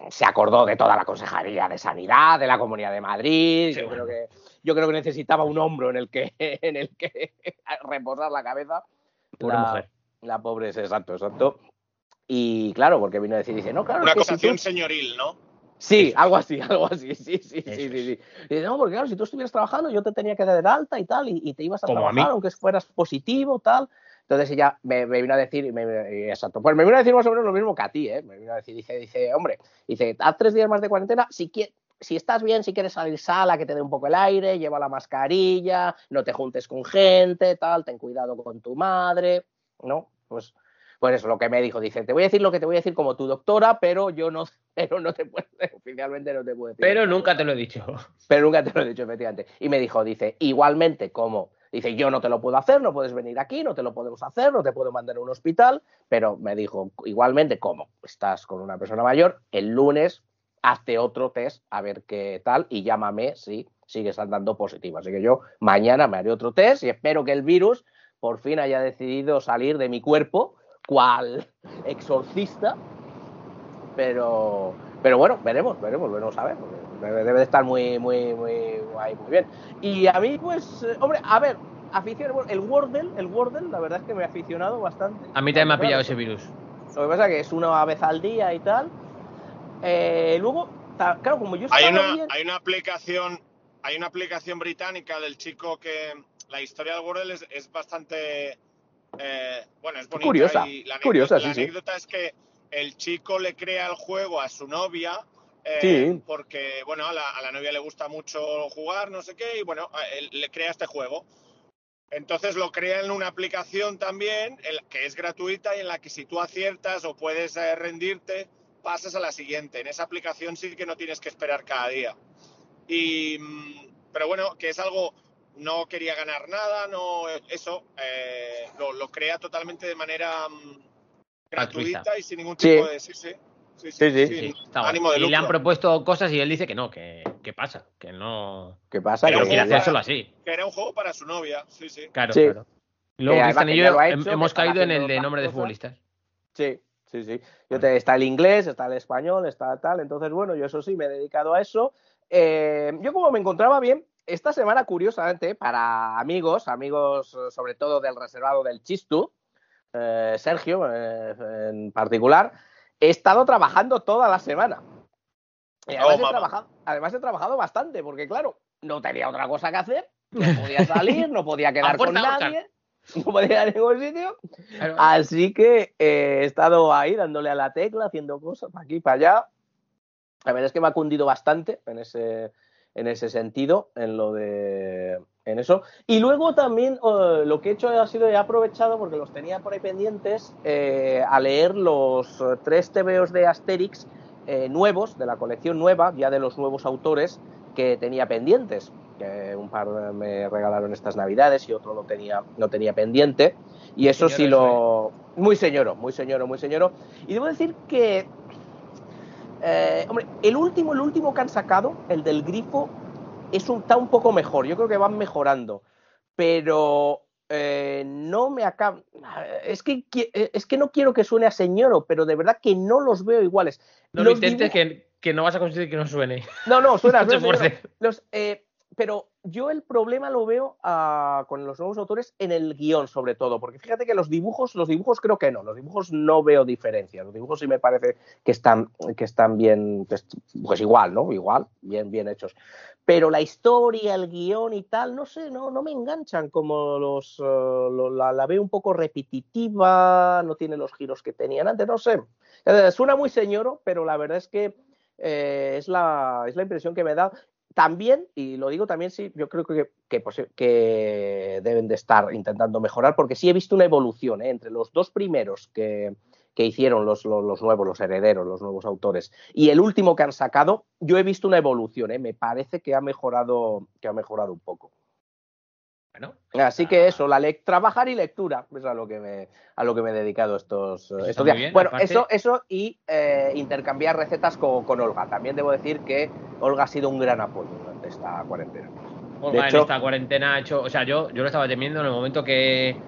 S8: se acordó de toda la consejería de sanidad, de la Comunidad de Madrid,
S7: Sí,
S8: yo,
S7: bueno.
S8: creo que, yo creo que necesitaba un hombro en el que, en el que reposar la cabeza.
S7: Pobre
S8: la,
S7: mujer.
S8: La pobre es exacto, exacto. Y claro, porque vino a decir, dice, no, claro,
S9: Una
S8: es que si tú-
S9: acusación señoril, ¿no?
S8: Sí, algo así, algo así, sí, sí, sí,
S7: Eso
S8: sí, sí. Y no, porque claro, si tú estuvieras trabajando, yo te tenía que dar alta y tal, y, y te ibas a
S7: Como a
S8: trabajar,
S7: mí.
S8: aunque fueras positivo, tal. Entonces ella me, me vino a decir, me- y exacto, pues me vino a decir más o menos lo mismo que a ti, ¿eh? Me vino a decir, dice, dice, hombre, dice, haz tres días más de cuarentena, si quieres, si estás bien, si quieres salir sala, que te dé un poco el aire, lleva la mascarilla, no te juntes con gente, tal, ten cuidado con tu madre, ¿no? Pues, pues eso, lo que me dijo, dice, te voy a decir lo que te voy a decir como tu doctora, pero yo no, pero no te puede, oficialmente no te puede decir.
S7: Pero nunca te lo he dicho.
S8: Pero nunca te lo he dicho, efectivamente. Y me dijo, dice, igualmente, como, dice, yo no te lo puedo hacer, no puedes venir aquí, no te lo podemos hacer, no te puedo mandar a un hospital, pero me dijo, igualmente, como estás con una persona mayor, el lunes hazte otro test a ver qué tal y llámame si sigues andando positivo. Así que yo mañana me haré otro test y espero que el virus por fin haya decidido salir de mi cuerpo, cual exorcista, pero, pero bueno, veremos, veremos, veremos a ver. Debe, debe de estar muy, muy, muy, ahí, muy bien. Y a mí, pues, eh, hombre, a ver, afición, el Wordle, el Wordle, la verdad es que me ha aficionado bastante.
S7: A mí también me ha pillado ese virus.
S8: Lo que pasa es que es una vez al día y tal. Eh, luego, claro, como yo
S9: Hay
S8: estaba
S9: una,
S8: bien-
S9: hay una aplicación, hay una aplicación británica del chico que la historia del Wordle es, es bastante eh, bueno, es bonita
S8: Curiosa,
S9: y la anécdota,
S8: curiosa,
S9: la
S8: sí, sí.
S9: anécdota es que el chico le crea el juego a su novia eh,
S8: Sí.
S9: porque bueno, a la, a la novia le gusta mucho jugar, no sé qué, y bueno, él le crea este juego. Entonces lo crea en una aplicación también, el- que es gratuita y en la que si tú aciertas o puedes eh, rendirte, pasas a la siguiente. En esa aplicación sí que no tienes que esperar cada día. Y, mm, pero bueno, que es algo, no quería ganar nada, no eso, eh, lo, lo crea totalmente de manera mm, gratuita
S7: Altruista.
S9: y sin ningún
S8: Sí.
S9: tipo de... Sí, sí. Sí,
S8: Sí, sí.
S7: guay.
S9: ánimo de
S7: y le han propuesto cosas y él dice que no, que, que pasa, que no.
S8: ¿Qué pasa?
S7: Que
S8: Que-
S7: quiere
S9: quiere
S7: hacer solo así.
S9: Que era un juego para su novia, sí, sí.
S7: Claro,
S8: Sí.
S7: claro. Y luego Cristian y yo
S8: hecho,
S7: hemos caído en el de nombre de futbolistas.
S8: Sí, sí, sí. Yo te- está el inglés, está el español, está tal. Entonces, bueno, yo eso sí, me he dedicado a eso. Eh, yo como me encontraba bien, esta semana, curiosamente, para amigos, amigos eh, sobre todo del reservado del Chistu, eh, Sergio eh, en particular, he estado trabajando toda la semana. Y además,
S9: Oh,
S8: he
S9: mamá.
S8: trabajado, además he trabajado bastante, porque claro, no tenía otra cosa que hacer, no podía salir, no podía quedar con nadie, no podía ir a ningún sitio.
S7: Claro.
S8: Así que eh, he estado ahí dándole a la tecla, haciendo cosas para aquí para allá. La verdad es que me ha cundido bastante en ese, en ese sentido, en lo de. En eso. Y luego también eh, lo que he hecho ha sido, he aprovechado, porque los tenía por ahí pendientes, eh, a leer los eh, tres TVOs de Asterix eh, nuevos, de la colección nueva, ya de los nuevos autores, que tenía pendientes. Que un par me regalaron estas navidades y otro lo tenía, no tenía pendiente. Y eso sí lo. Muy señoro, muy señoro, muy señoro. Y debo decir que. Eh, hombre, el último, el último que han sacado, el del grifo, es un, está un poco mejor. Yo creo que van mejorando. Pero eh, no me acaba. Es que, eh, es que no quiero que suene a señoro, pero de verdad que no los veo iguales.
S7: No lo intentes que, que no vas a conseguir que no suene.
S8: no, no, suena,
S7: No
S8: suena. Los, eh, pero yo el problema lo veo ah, con los nuevos autores en el guion, sobre todo, porque fíjate que los dibujos, los dibujos creo que no, los dibujos no veo diferencia, los dibujos sí me parece que están, que están bien, pues, pues igual, ¿no? Igual, bien, bien hechos. Pero la historia, el guion y tal, no sé, no, no me enganchan como los, lo- la, la veo un poco repetitiva, no tiene los giros que tenían antes, no sé. Eh, suena muy señoro, pero la verdad es que eh, es, la, es la impresión que me da. También, y lo digo también, sí, yo creo que, que, deben de estar intentando mejorar, porque sí he visto una evolución ¿eh? entre los dos primeros que, que hicieron los, los, los nuevos, los herederos, los nuevos autores, y el último que han sacado, yo he visto una evolución, ¿eh? me parece que ha mejorado, que ha mejorado un poco.
S7: Bueno,
S8: Así que eso, la lec- trabajar y lectura es a lo que me, a lo que me he dedicado estos,
S7: está
S8: estos días.
S7: bien,
S8: bueno,
S7: aparte-
S8: eso, eso y eh, intercambiar recetas con, con Olga. También debo decir que Olga ha sido un gran apoyo durante esta cuarentena.
S7: Olga
S8: hecho-
S7: en esta cuarentena ha hecho. O sea, yo, yo lo estaba temiendo en el momento que,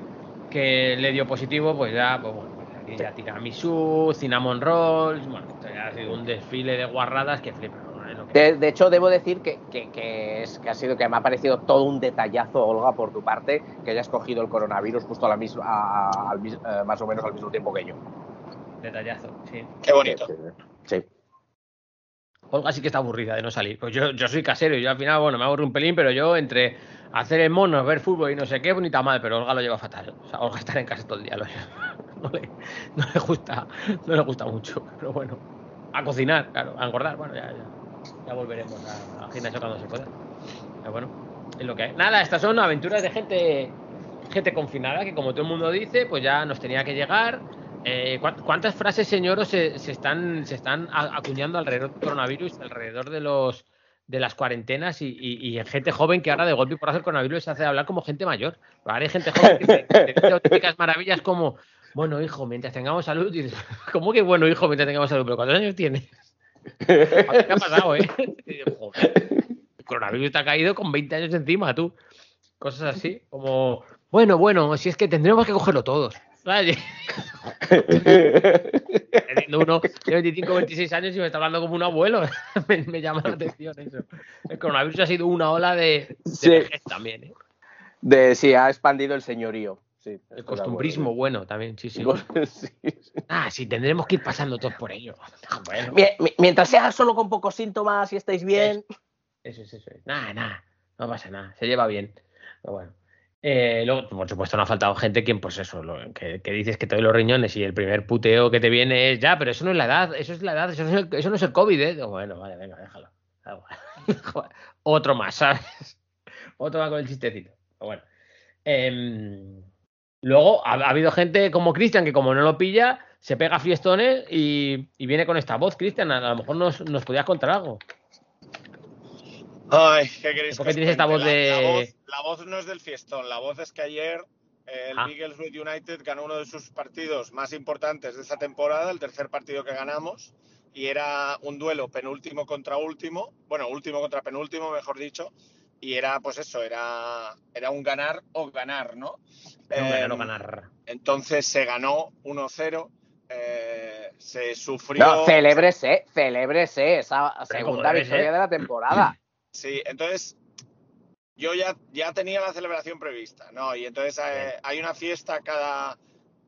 S7: que le dio positivo, pues ya, pues bueno, pues aquí ya tiramisú, cinnamon rolls. Bueno, esto ya ha sido un desfile de guarradas que flipa.
S8: De, de hecho, debo decir que, que- que es, que ha sido que me ha parecido todo un detallazo, Olga, por tu parte, que hayas cogido el coronavirus justo a la misma, a- eh, más o menos al mismo tiempo que yo.
S7: Detallazo, sí.
S9: Qué bonito.
S8: Sí, sí, sí.
S7: Olga sí que está aburrida de no salir. Pues yo, yo soy casero y yo al final, bueno, me aburro un pelín, pero yo entre hacer el mono, ver fútbol y no sé qué, bonita mal, pero Olga lo lleva fatal. O sea, Olga estar en casa todo el día lo lleva- no, le, no le gusta, no le gusta mucho, pero bueno. A cocinar, claro, a engordar, bueno, ya, ya, ya volveremos a- al gimnasio cuando se pueda. Pero bueno, es lo que hay. Nada, estas son aventuras de gente, gente confinada, que como todo el mundo dice, pues ya nos tenía que llegar. Eh, ¿cuán- ¿Cuántas frases, señoros, se, se están, se están a- acuñando alrededor del coronavirus, alrededor de los de las cuarentenas y, y- y en gente joven que ahora de golpe y porrazo el coronavirus se hace hablar como gente mayor? Ahora hay gente joven que dice auténticas maravillas como, bueno, hijo, mientras tengamos salud, dices, ¿cómo que bueno, hijo, mientras tengamos salud? ¿Pero cuántos años tienes? ¿Qué ha pasado, eh? Y digo, "Joder, el coronavirus te ha caído con 20 años encima, tú. Cosas así, como, bueno, bueno, si es que tendremos que cogerlo todos. ¿sabes? Teniendo uno de 25 26 años y me está hablando como un abuelo. me, me llama la atención eso. El coronavirus ha sido una ola de, de
S8: Sí.
S7: vejez también, ¿eh?
S8: De, sí, ha expandido el señorío. Sí,
S7: El costumbrismo bueno también, sí, sí. Ah, sí, tendremos que ir pasando todos por ello. Bueno,
S8: Mie- mi- Mientras sea solo con pocos síntomas y estáis bien.
S7: eso es, eso es. Nada, nada, no pasa nada, se lleva bien. Pero bueno. Eh, luego, por supuesto, no ha faltado gente quien, pues eso, lo- que, que dices que te doy los riñones y el primer puteo que te viene es ya, pero eso no es la edad, eso es la edad, eso no es el, eso no es el COVID, ¿eh? Bueno, vale, venga, déjalo. Otro más, ¿sabes? Otro más con el chistecito. Pero bueno. Em, luego ha, ha habido gente como Cristian que, como no lo pilla, se pega fiestones y, y viene con esta voz. Cristian, a, a lo mejor nos, nos podías contar algo.
S9: Ay, ¿qué queréis?
S7: ¿Por qué tienes esta voz
S9: La-
S7: de-
S9: La, voz, la voz no es del fiestón, la voz es que ayer eh, el
S7: Ah.
S9: United ganó uno de sus partidos más importantes de esta temporada, el tercer partido que ganamos, y era un duelo penúltimo contra último, bueno, último contra penúltimo, mejor dicho, y era pues eso, era, era un ganar o ganar, ¿no?
S7: No ganar, no
S9: Em,
S7: ganar.
S9: Entonces se ganó 1-0, eh, se sufrió...
S8: No, célébrese, célébrese esa segunda victoria
S7: ser.
S8: de la temporada.
S9: Sí, entonces yo ya, ya tenía la celebración prevista, ¿no? Y entonces eh, hay una fiesta cada,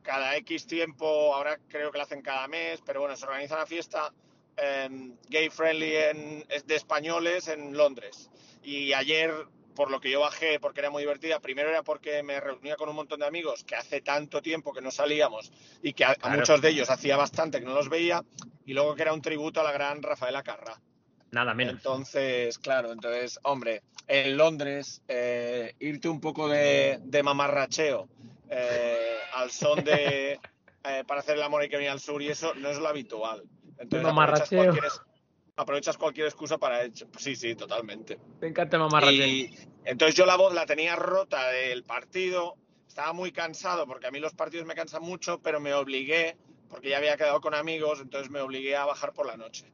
S9: cada X tiempo, ahora creo que la hacen cada mes, pero bueno, se organiza una fiesta em, gay friendly en- de españoles en Londres. Y ayer, por lo que yo bajé, porque era muy divertida, primero era porque me reunía con un montón de amigos que hace tanto tiempo que no salíamos y que a, a
S7: Claro.
S9: muchos de ellos hacía bastante que no los veía, y luego que era un tributo a la gran Rafaela Carrá.
S7: Nada menos.
S9: Entonces, claro, entonces, hombre, en Londres, eh, irte un poco de, de mamarracheo eh, al son de eh, para hacer el amor hay que venir al sur y eso no es lo habitual. Entonces aprovechas cualquier, aprovechas cualquier excusa para hecho. Sí, sí, totalmente.
S7: Me encanta mamarracheo.
S9: Y entonces yo la voz la tenía rota del partido, estaba muy cansado porque a mí los partidos me cansan mucho, pero me obligué, porque ya había quedado con amigos, entonces me obligué a bajar por la noche.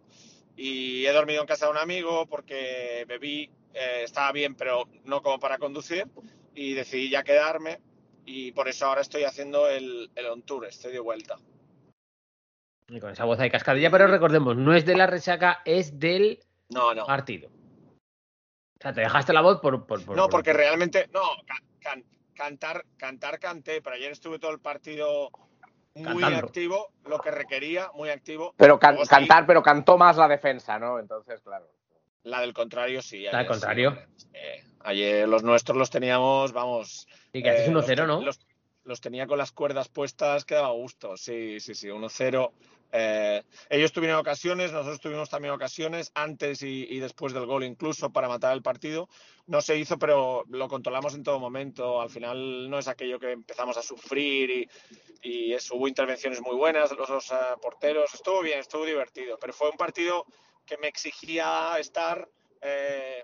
S9: Y he dormido en casa de un amigo porque bebí, eh, estaba bien, pero no como para conducir, y decidí ya quedarme, y por eso ahora estoy haciendo el, el on tour, estoy de vuelta.
S7: Y con esa voz hay cascadilla, pero recordemos, no es de la resaca, es del
S9: No, no.
S7: partido. O sea, te dejaste la voz por. por- por-
S9: No,
S7: por-
S9: porque realmente, no, ca- can- cantar, cantar canté, pero ayer estuve todo el partido muy
S7: Cantando.
S9: activo, lo que requería, muy activo.
S8: Pero can-
S9: Luego sí,
S8: cantar, pero cantó más la defensa, ¿no? Entonces, claro.
S9: La del contrario, sí.
S7: La del
S9: sí,
S7: contrario.
S9: Eh, ayer los nuestros los teníamos, vamos.
S7: Y que haces
S9: eh,
S7: 1-0,
S9: los-
S7: ¿no?
S9: Los, los tenía con las cuerdas puestas, que daba gusto. Sí, sí, sí, 1-0. Eh, ellos tuvieron ocasiones, nosotros tuvimos también ocasiones, antes y, después del gol incluso, para matar el partido. No se hizo, pero lo controlamos en todo momento. Al final no es aquello que empezamos a sufrir y, hubo intervenciones muy buenas los dos eh, porteros. Estuvo bien, estuvo divertido, pero fue un partido que me exigía estar. eh,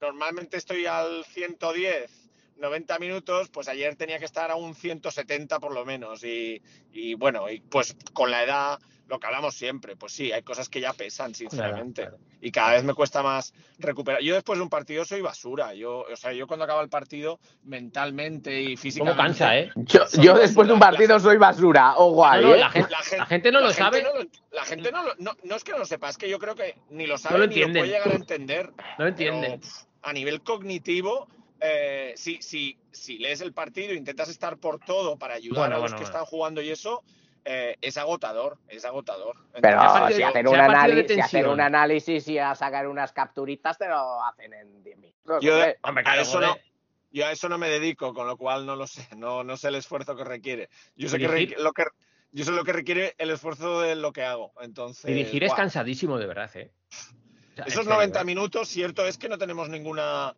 S9: normalmente estoy al 110, 90 minutos, pues ayer tenía que estar a un 170 por lo menos. Y, y bueno, y pues con la edad, lo que hablamos siempre, pues sí, hay cosas que ya pesan, sinceramente.
S7: Claro,
S9: Y cada vez me cuesta más recuperar. Yo después de un partido soy basura. Yo, o sea, yo cuando acaba el partido, mentalmente y
S7: ¿Cómo
S9: físicamente.
S7: cansa, eh?
S8: Yo,
S9: Soy
S8: yo después de un partido soy basura. Oh, guay,
S7: No, no,
S8: ¿eh?
S7: la, gente,
S9: La gente-
S7: la gente no
S9: la
S7: lo
S9: gente
S7: sabe.
S9: no la gente no, lo- no, no es que no lo sepa, es que yo creo que ni lo sabe
S7: lo
S9: ni lo puede llegar a entender.
S7: No lo entienden.
S9: Pero, a nivel cognitivo, eh, si, si, si lees el partido, intentas estar por todo para ayudar
S7: Bueno,
S9: a los
S7: bueno,
S9: que
S7: bueno.
S9: están jugando y eso, eh, es agotador, es agotador.
S8: Pero
S9: Entonces,
S8: si hacer, un análisis, si hacer un análisis y a sacar unas capturitas, te lo hacen en 10 minutos.
S9: Yo-
S8: hombre.
S9: A eso no, yo a eso no me dedico, con lo cual no lo sé, no, no sé el esfuerzo que requiere. Yo sé que, lo que yo sé lo que requiere el esfuerzo de lo que hago. Entonces,
S7: Dirigir es
S9: guau.
S7: cansadísimo, de verdad, eh. O sea,
S9: Esos
S7: serio,
S9: 90
S7: eh.
S9: minutos, cierto es que no tenemos ninguna.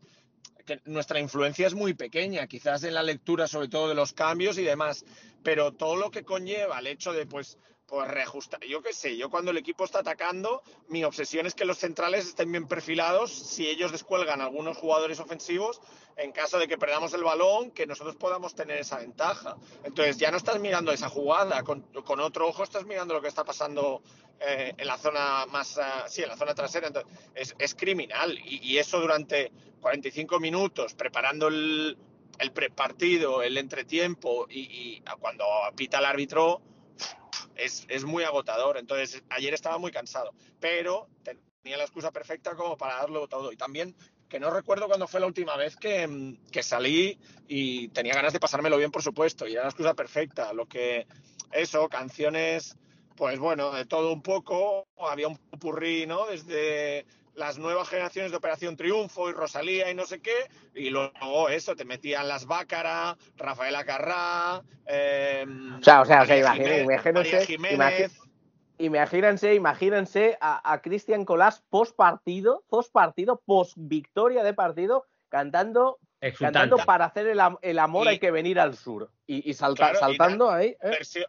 S9: Nuestra influencia es muy pequeña, quizás en la lectura sobre todo de los cambios y demás, pero todo lo que conlleva el hecho de pues pues reajustar, yo qué sé, yo cuando el equipo está atacando, mi obsesión es que los centrales estén bien perfilados, si ellos descuelgan a algunos jugadores ofensivos, en caso de que perdamos el balón, que nosotros podamos tener esa ventaja. Entonces ya no estás mirando esa jugada, con, con otro ojo estás mirando lo que está pasando eh, en la zona más, ah, sí, en la zona trasera. Entonces, es, es criminal y, y eso durante 45 minutos, preparando el, el prepartido, el entretiempo y, y cuando pita el árbitro, es, es muy agotador. Entonces, ayer estaba muy cansado, pero tenía la excusa perfecta como para darlo todo. Y también que no recuerdo cuándo fue la última vez que, mm, que salí y tenía ganas de pasármelo bien, por supuesto, y era la excusa perfecta. Lo que, eso, canciones, pues bueno, de todo un poco, había un purrí, ¿no? Desde las nuevas generaciones de Operación Triunfo y Rosalía y no sé qué, y luego eso, te metían las Bácara, Rafaela Carrá, eh,
S8: O sea, o sea, o sea, imagínense,
S9: Jiménez.
S8: imagi- imagínense, imagínense a, a Cristian Colás post partido, post partido, post victoria de partido, cantando,
S7: Exultante.
S8: cantando para hacer el, am- el amor
S9: Y-
S8: hay que venir al sur. Y, y salta-
S9: Claro, y
S8: saltando ahí. ¿eh?
S9: versión,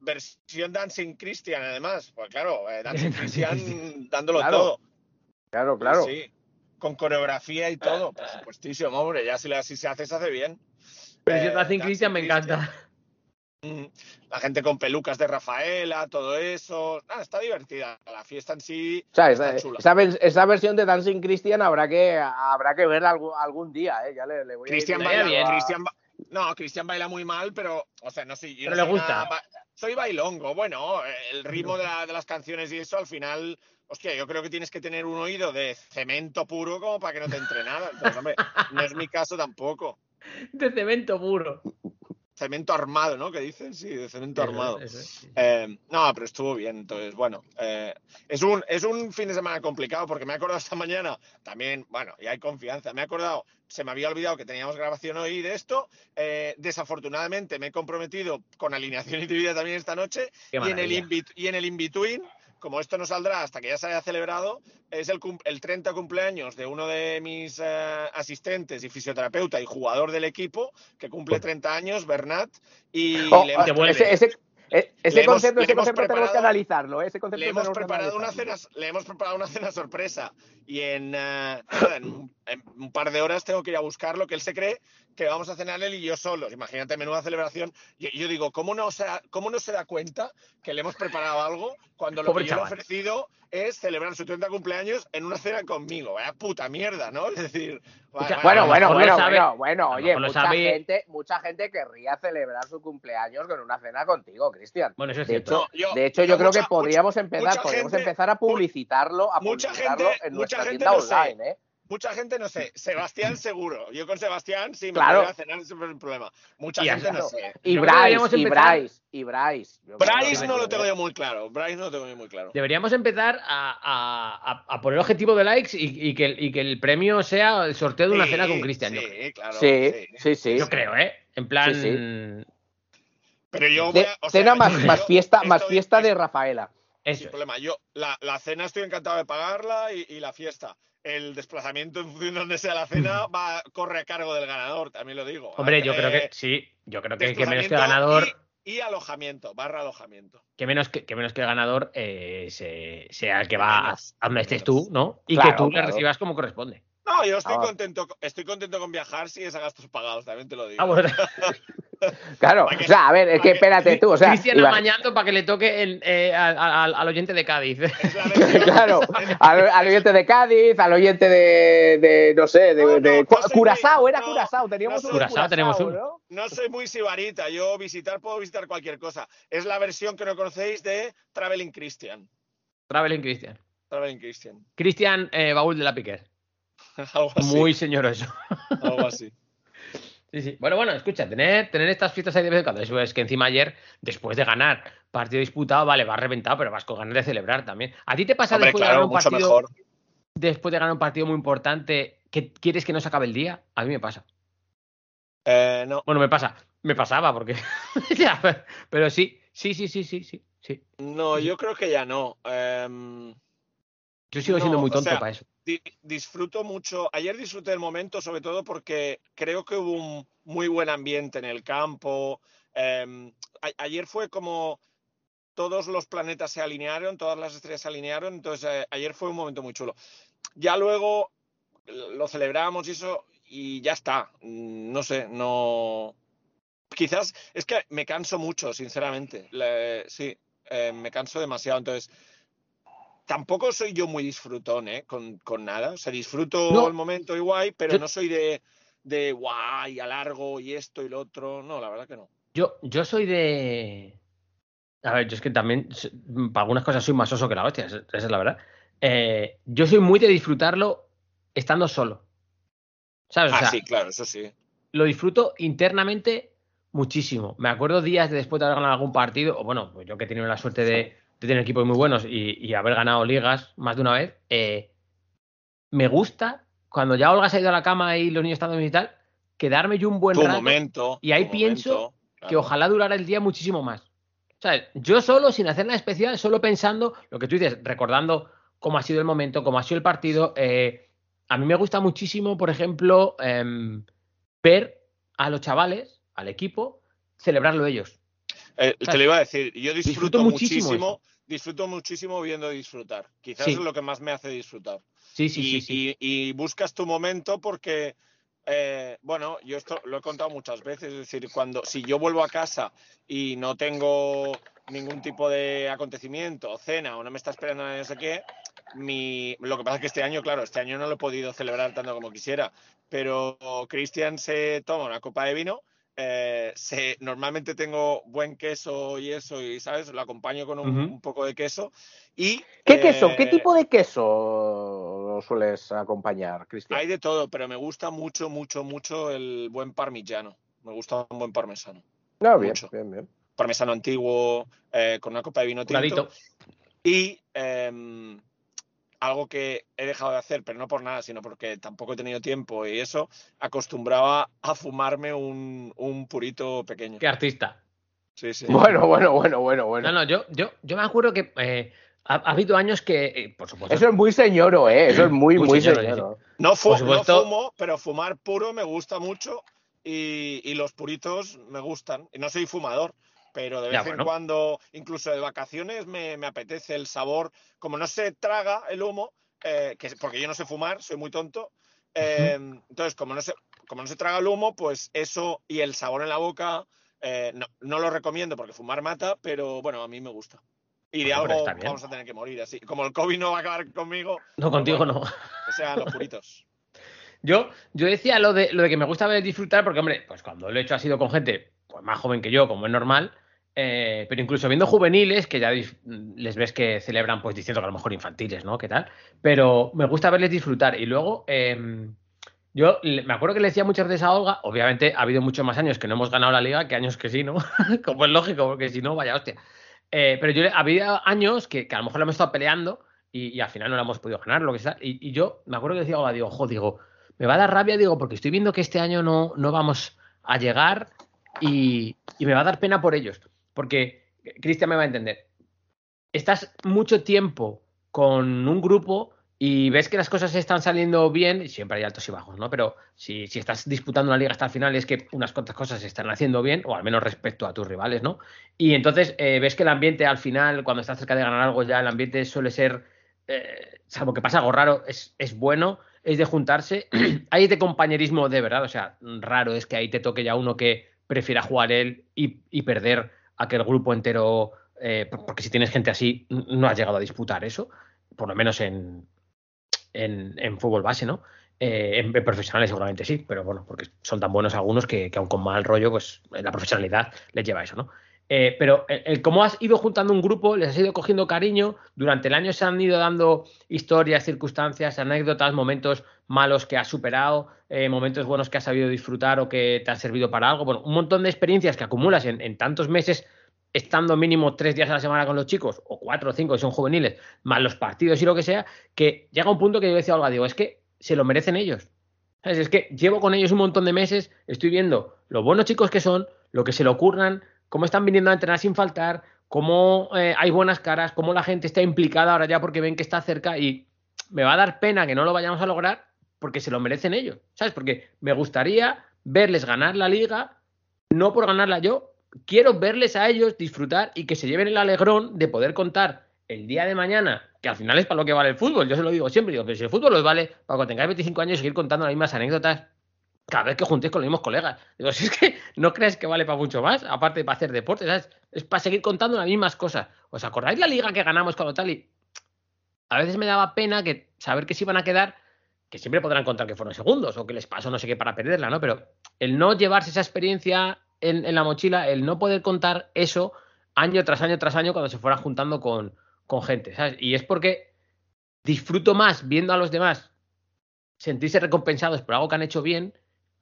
S9: versión Dancing Christian, además. Pues claro, eh, Dancing Christian dándolo
S8: Claro,
S9: todo.
S8: Claro, claro.
S9: Sí, con coreografía y todo, por supuestísimo, hombre. Ya si, la- si se hace, se hace bien.
S7: Pero si
S9: Eh,
S7: te hacen
S9: Dancing
S7: Cristian me encanta.
S9: Mm, La gente con pelucas de Rafaela, todo eso. Ah, está divertida. La fiesta en sí
S8: O sea,
S9: está
S8: esa,
S9: chula.
S8: esa esa versión de Dancing Christian habrá que, habrá que verla algún, algún día, ¿eh? Ya le, le voy a
S9: Cristian
S8: diciendo
S9: baila,
S8: a-
S9: Cristian ba- no, Cristian baila muy mal, pero, o sea, no sé, yo
S7: Pero
S9: no
S7: le gusta.
S9: nada soy bailongo, bueno, el ritmo de, la- de las canciones y eso, al final, hostia, yo creo que tienes que tener un oído de cemento puro como para que no te entre nada. Entonces, hombre, no es mi caso tampoco.
S7: De cemento puro.
S9: Cemento armado, ¿no? Que dicen, sí, de cemento
S7: Eso,
S9: armado.
S7: eso es, sí.
S9: Eh, no, pero estuvo bien. Entonces, bueno, eh, es, un, es un fin de semana complicado porque me he acordado esta mañana también, bueno, y hay confianza. Me he acordado, se me había olvidado que teníamos grabación hoy de esto. eh, desafortunadamente me he comprometido con alineación y vida también esta noche.
S7: Qué
S9: Y en, el y en el in-between, como esto no saldrá hasta que ya se haya celebrado, es el, el 30 cumpleaños de uno de mis eh, asistentes y fisioterapeuta y jugador del equipo, que cumple 30 años, Bernat. Y
S8: Oh,
S9: le
S8: ah, ese, ese, eh, ese
S9: Le hemos-
S8: concepto,
S9: le
S8: ese
S9: hemos
S8: concepto tenemos que analizarlo, ¿eh? Ese concepto
S9: le hemos preparado una cena, le hemos preparado una cena sorpresa y en, nada, en un- en un par de horas tengo que ir a buscarlo, que él se cree que vamos a cenar él y yo solos. Imagínate, menuda celebración. Yo, yo digo, ¿cómo no, se da, ¿cómo no se da cuenta que le hemos preparado algo cuando lo
S7: Pobre
S9: que yo le he ofrecido es celebrar su 30 cumpleaños en una cena conmigo? Vaya puta mierda, ¿no? Es decir,
S8: Bueno, bueno, bueno,
S7: sabe-
S8: bueno, bueno, oye, mucha
S7: sabe-
S8: gente, mucha gente querría celebrar su cumpleaños con una cena contigo, Cristian.
S7: Bueno, eso es
S8: De
S7: cierto.
S8: hecho,
S9: yo-
S8: de hecho, yo,
S9: yo
S8: creo
S9: mucha-
S8: que podríamos
S9: mucha-
S8: empezar, podríamos
S9: gente-
S8: empezar a publicitarlo, a
S9: mucha
S8: publicitarlo
S9: gente-
S8: en
S9: mucha
S8: nuestra
S9: gente
S8: tienda online, ¿eh?
S9: Mucha gente no sé. Sebastián seguro. Yo con Sebastián sí me
S8: Claro.
S9: podría cenar sin problema. Mucha
S7: Y
S9: gente no sé.
S8: Y Bryce, y Bryce, y Bryce.
S9: No lo tengo yo muy claro. Bryce no lo tengo yo muy claro.
S7: Deberíamos empezar a, a- a- a poner objetivo de likes y, y que, el- y que el premio sea el sorteo de una
S9: Sí,
S7: cena con Cristian. yo
S9: Sí,
S7: creo.
S9: claro.
S8: Sí,
S9: sí.
S8: sí.
S7: Yo creo, ¿eh? En plan.
S8: Sí,
S9: Pero yo voy
S8: Ce-
S9: a, o sea,
S8: cena más,
S9: yo-
S8: más fiesta, más fiesta de Rafaela.
S7: Eso.
S9: Sin problema. Yo, la, la cena estoy encantado de pagarla y, y la fiesta. El desplazamiento en función de donde sea la cena va, corre a cargo del ganador, también lo digo.
S7: Hombre, yo
S9: Eh,
S7: creo que sí. Yo creo que, que menos que
S9: desplazamiento
S7: ganador.
S9: Y, y alojamiento, barra alojamiento.
S7: Que menos que, que menos que el ganador eh, se- sea el que va a,
S9: Menos,
S7: a donde estés
S9: menos.
S7: tú, ¿no? Y
S8: Claro,
S7: que tú
S8: claro.
S7: le recibas como corresponde.
S9: No, yo estoy
S8: Ah.
S9: contento, estoy contento con viajar si es a gastos pagados, también te lo digo.
S7: Ah, bueno.
S8: Claro, o sea, a ver, es
S9: para
S8: que espérate tú, o sea,
S7: Cristian amañando para que le toque el, eh, al, al- al oyente de Cádiz.
S8: Claro, al, al oyente de Cádiz, al oyente de, de no sé, de,
S9: No, no,
S8: de
S9: no
S8: Cu-
S9: soy
S8: Curazao,
S9: muy-
S8: era
S9: no,
S8: Curazao, teníamos
S7: Curazao tenemos uno.
S8: ¿no?
S9: Soy muy sibarita, yo visitar puedo visitar cualquier cosa. Es la versión que no conocéis de Traveling Christian.
S7: Traveling Cristian.
S9: Traveling Christian.
S7: Cristian eh, Baúl de la Piquer.
S9: algo así.
S7: Muy señoroso.
S9: Algo así.
S7: Sí, sí. Bueno, bueno, escucha, tener, tener estas fiestas ahí de vez en cuando. Eso es que encima ayer, después de ganar partido disputado, vale, vas reventado, pero vas con ganas de celebrar también. ¿A ti te pasa
S9: Hombre,
S7: después de ganar un partido,
S9: mejor.
S7: después de ganar un partido muy importante, que quieres que no se acabe el día? A mí me pasa.
S9: Eh, no,
S7: Bueno, me pasa, me pasaba porque ya, pero sí, sí, sí, sí, sí, sí, sí.
S9: no, yo creo que ya no. Em,
S7: Yo sigo siendo
S9: No,
S7: muy
S9: o
S7: tonto
S9: sea,
S7: para eso.
S9: Di- disfruto mucho. Ayer disfruté el momento, sobre todo porque creo que hubo un muy buen ambiente en el campo. A- ayer fue como todos los planetas se alinearon, todas las estrellas se alinearon. Entonces, eh, ayer fue un momento muy chulo. Ya luego lo celebramos y eso, y ya está. Mm, No sé, no. Quizás es que me canso mucho, sinceramente. Le- sí, eh, me canso demasiado. Entonces, tampoco soy yo muy disfrutón, ¿eh? Con, con nada. O sea, disfruto
S7: No.
S9: el momento y guay, pero
S7: Yo-
S9: no soy de, de guay, a largo y esto y lo otro. No, la verdad que no.
S7: Yo, yo soy de. A ver, yo es que también, para algunas cosas soy más oso que la hostia, esa esa es la verdad. Eh, yo soy muy de disfrutarlo estando solo. ¿Sabes? O
S9: Ah,
S7: sea,
S9: sí, claro, eso sí.
S7: lo disfruto internamente muchísimo. Me acuerdo días de después de haber ganado algún partido, o bueno, pues yo que he tenido la suerte de, tener equipos muy buenos y, y haber ganado ligas más de una vez, eh, me gusta cuando ya Olga se ha ido a la cama y los niños están dormidos y tal, quedarme yo un buen
S9: Tu
S7: rato
S9: momento.
S7: y ahí pienso
S9: momento,
S7: que ojalá durara el día muchísimo más. ¿Sabes? Yo solo, sin hacer nada especial, solo pensando lo que tú dices, recordando cómo ha sido el momento, cómo ha sido el partido. eh, a mí me gusta muchísimo, por ejemplo, em, ver a los chavales, al equipo, celebrarlo ellos.
S9: Eh, te lo iba a decir. Yo disfruto,
S7: Disfruto muchísimo
S9: muchísimo, disfruto muchísimo viendo disfrutar. Quizás
S7: Sí.
S9: es lo que más me hace disfrutar.
S7: Sí, sí,
S9: y,
S7: sí, sí.
S9: y- y buscas tu momento porque, eh, bueno, yo esto lo he contado muchas veces, es decir, cuando si yo vuelvo a casa y no tengo ningún tipo de acontecimiento, cena o no me está esperando no sé qué, mi, lo que pasa es que este año, claro, este año no lo he podido celebrar tanto como quisiera, pero Cristian se toma una copa de vino. Eh, se, normalmente tengo buen queso y eso, y sabes, lo acompaño con un, poco de queso. Y,
S8: ¿Qué queso? ¿Qué
S9: eh,
S8: tipo de queso sueles acompañar, Cristian?
S9: Hay de todo, pero me gusta mucho, mucho, mucho el buen parmigiano. Me gusta un buen parmesano.
S8: No, bien,
S9: mucho.
S8: bien, bien.
S9: Parmesano antiguo, eh, con una copa de vino tinto.
S7: Curadito.
S9: Y em, algo que he dejado de hacer, pero no por nada, sino porque tampoco he tenido tiempo y eso, acostumbraba a fumarme un, un purito pequeño.
S7: Qué artista.
S9: Sí, sí.
S8: Bueno, bueno, bueno, bueno, bueno.
S7: No, no, yo, yo, yo me acuerdo que eh, ha, ha habido años que, eh, por supuesto,
S8: Eso es muy señoro, ¿eh? Eso es muy,
S7: Muy
S8: muy,
S7: señoro,
S8: señoro.
S9: No, fu-
S7: supuesto.
S9: no fumo, pero fumar puro me gusta mucho y, y los puritos me gustan. Y no soy fumador, pero de vez
S7: Ya,
S9: en cuando, incluso de vacaciones, me, me apetece el sabor. Como no se traga el humo, eh, que, porque yo no sé fumar, soy muy tonto. eh, Entonces, como no, se, como no se traga el humo, pues eso y el sabor en la boca, eh, no, no lo recomiendo porque fumar mata, pero bueno, a mí me gusta. Y de
S7: Bueno,
S9: algo vamos a tener que morir así. Como el COVID no va a acabar conmigo,
S7: no contigo
S9: bueno.
S7: no.
S9: que sean los puritos.
S7: Yo, yo decía lo de, lo de que me gusta ver disfrutar, porque, hombre, pues cuando lo he hecho ha sido con gente pues, más joven que yo, como es normal, eh, pero incluso viendo juveniles, que ya les ves que celebran, pues diciendo que a lo mejor infantiles, ¿no? ¿Qué tal? Pero me gusta verles disfrutar. Y luego, eh, yo me acuerdo que le decía muchas veces a Olga, obviamente ha habido muchos más años que no hemos ganado la liga que años que sí, ¿no? como es lógico, porque si no, vaya hostia. Eh, pero yo había años que, que a lo mejor lo hemos estado peleando y, al final no lo hemos podido ganar, lo que sea. Y, y yo me acuerdo que decía, Olga, digo, jo, digo, me va a dar rabia, digo, porque estoy viendo que este año no, no vamos a llegar y, y me va a dar pena por ellos. Porque eh, Cristian me va a entender. Estás mucho tiempo con un grupo y ves que las cosas están saliendo bien, siempre hay altos y bajos, ¿no? Pero si, si estás disputando una liga hasta el final es que unas cuantas cosas se están haciendo bien, o al menos respecto a tus rivales, ¿no? Y entonces eh, ves que el ambiente al final, cuando estás cerca de ganar algo, ya el ambiente suele ser, eh, salvo que pasa algo raro, es, es bueno, es de juntarse. hay de compañerismo de verdad, o sea, raro es que ahí te toque ya uno que prefiera jugar él y, y perder a que el grupo entero, eh, porque si tienes gente así, no has llegado a disputar eso, por lo menos en, en, en fútbol base, ¿no? Eh, en, profesionales seguramente sí, pero bueno, porque son tan buenos algunos que, que aun con mal rollo, pues la profesionalidad les lleva a eso, ¿no? Eh, pero el, cómo has ido juntando un grupo, les has ido cogiendo cariño, durante el año se han ido dando historias, circunstancias, anécdotas, momentos malos que has superado, eh, momentos buenos que has sabido disfrutar o que te han servido para algo, bueno, un montón de experiencias que acumulas en, tantos meses estando mínimo tres días a la semana con los chicos, o cuatro o cinco, que son juveniles, más los partidos y lo que sea, que llega un punto que yo decía a Olga, digo, es que se lo merecen ellos. Es que llevo con ellos un montón de meses, estoy viendo lo buenos chicos que son, lo que se le ocurran, cómo están viniendo a entrenar sin faltar, cómo eh, hay buenas caras, cómo la gente está implicada ahora ya porque ven que está cerca y me va a dar pena que no lo vayamos a lograr porque se lo merecen ellos, ¿sabes? Porque me gustaría verles ganar la liga, no por ganarla yo, quiero verles a ellos disfrutar y que se lleven el alegrón de poder contar el día de mañana, que al final es para lo que vale el fútbol, yo se lo digo siempre, digo, pero si el fútbol os vale para cuando tengáis 25 años seguir contando las mismas anécdotas cada vez que juntéis con los mismos colegas. Digo, si es que no crees que vale para mucho más, aparte de para hacer deporte, ¿sabes? Es para seguir contando las mismas cosas. ¿Os acordáis la liga que ganamos cuando tal? Y a veces me daba pena que saber que se iban a quedar, que siempre podrán contar que fueron segundos o que les pasó no sé qué para perderla, ¿no? Pero el no llevarse esa experiencia en, la mochila, el no poder contar eso año tras año tras año cuando se fueran juntando con, con gente, ¿sabes? Y es porque disfruto más viendo a los demás sentirse recompensados por algo que han hecho bien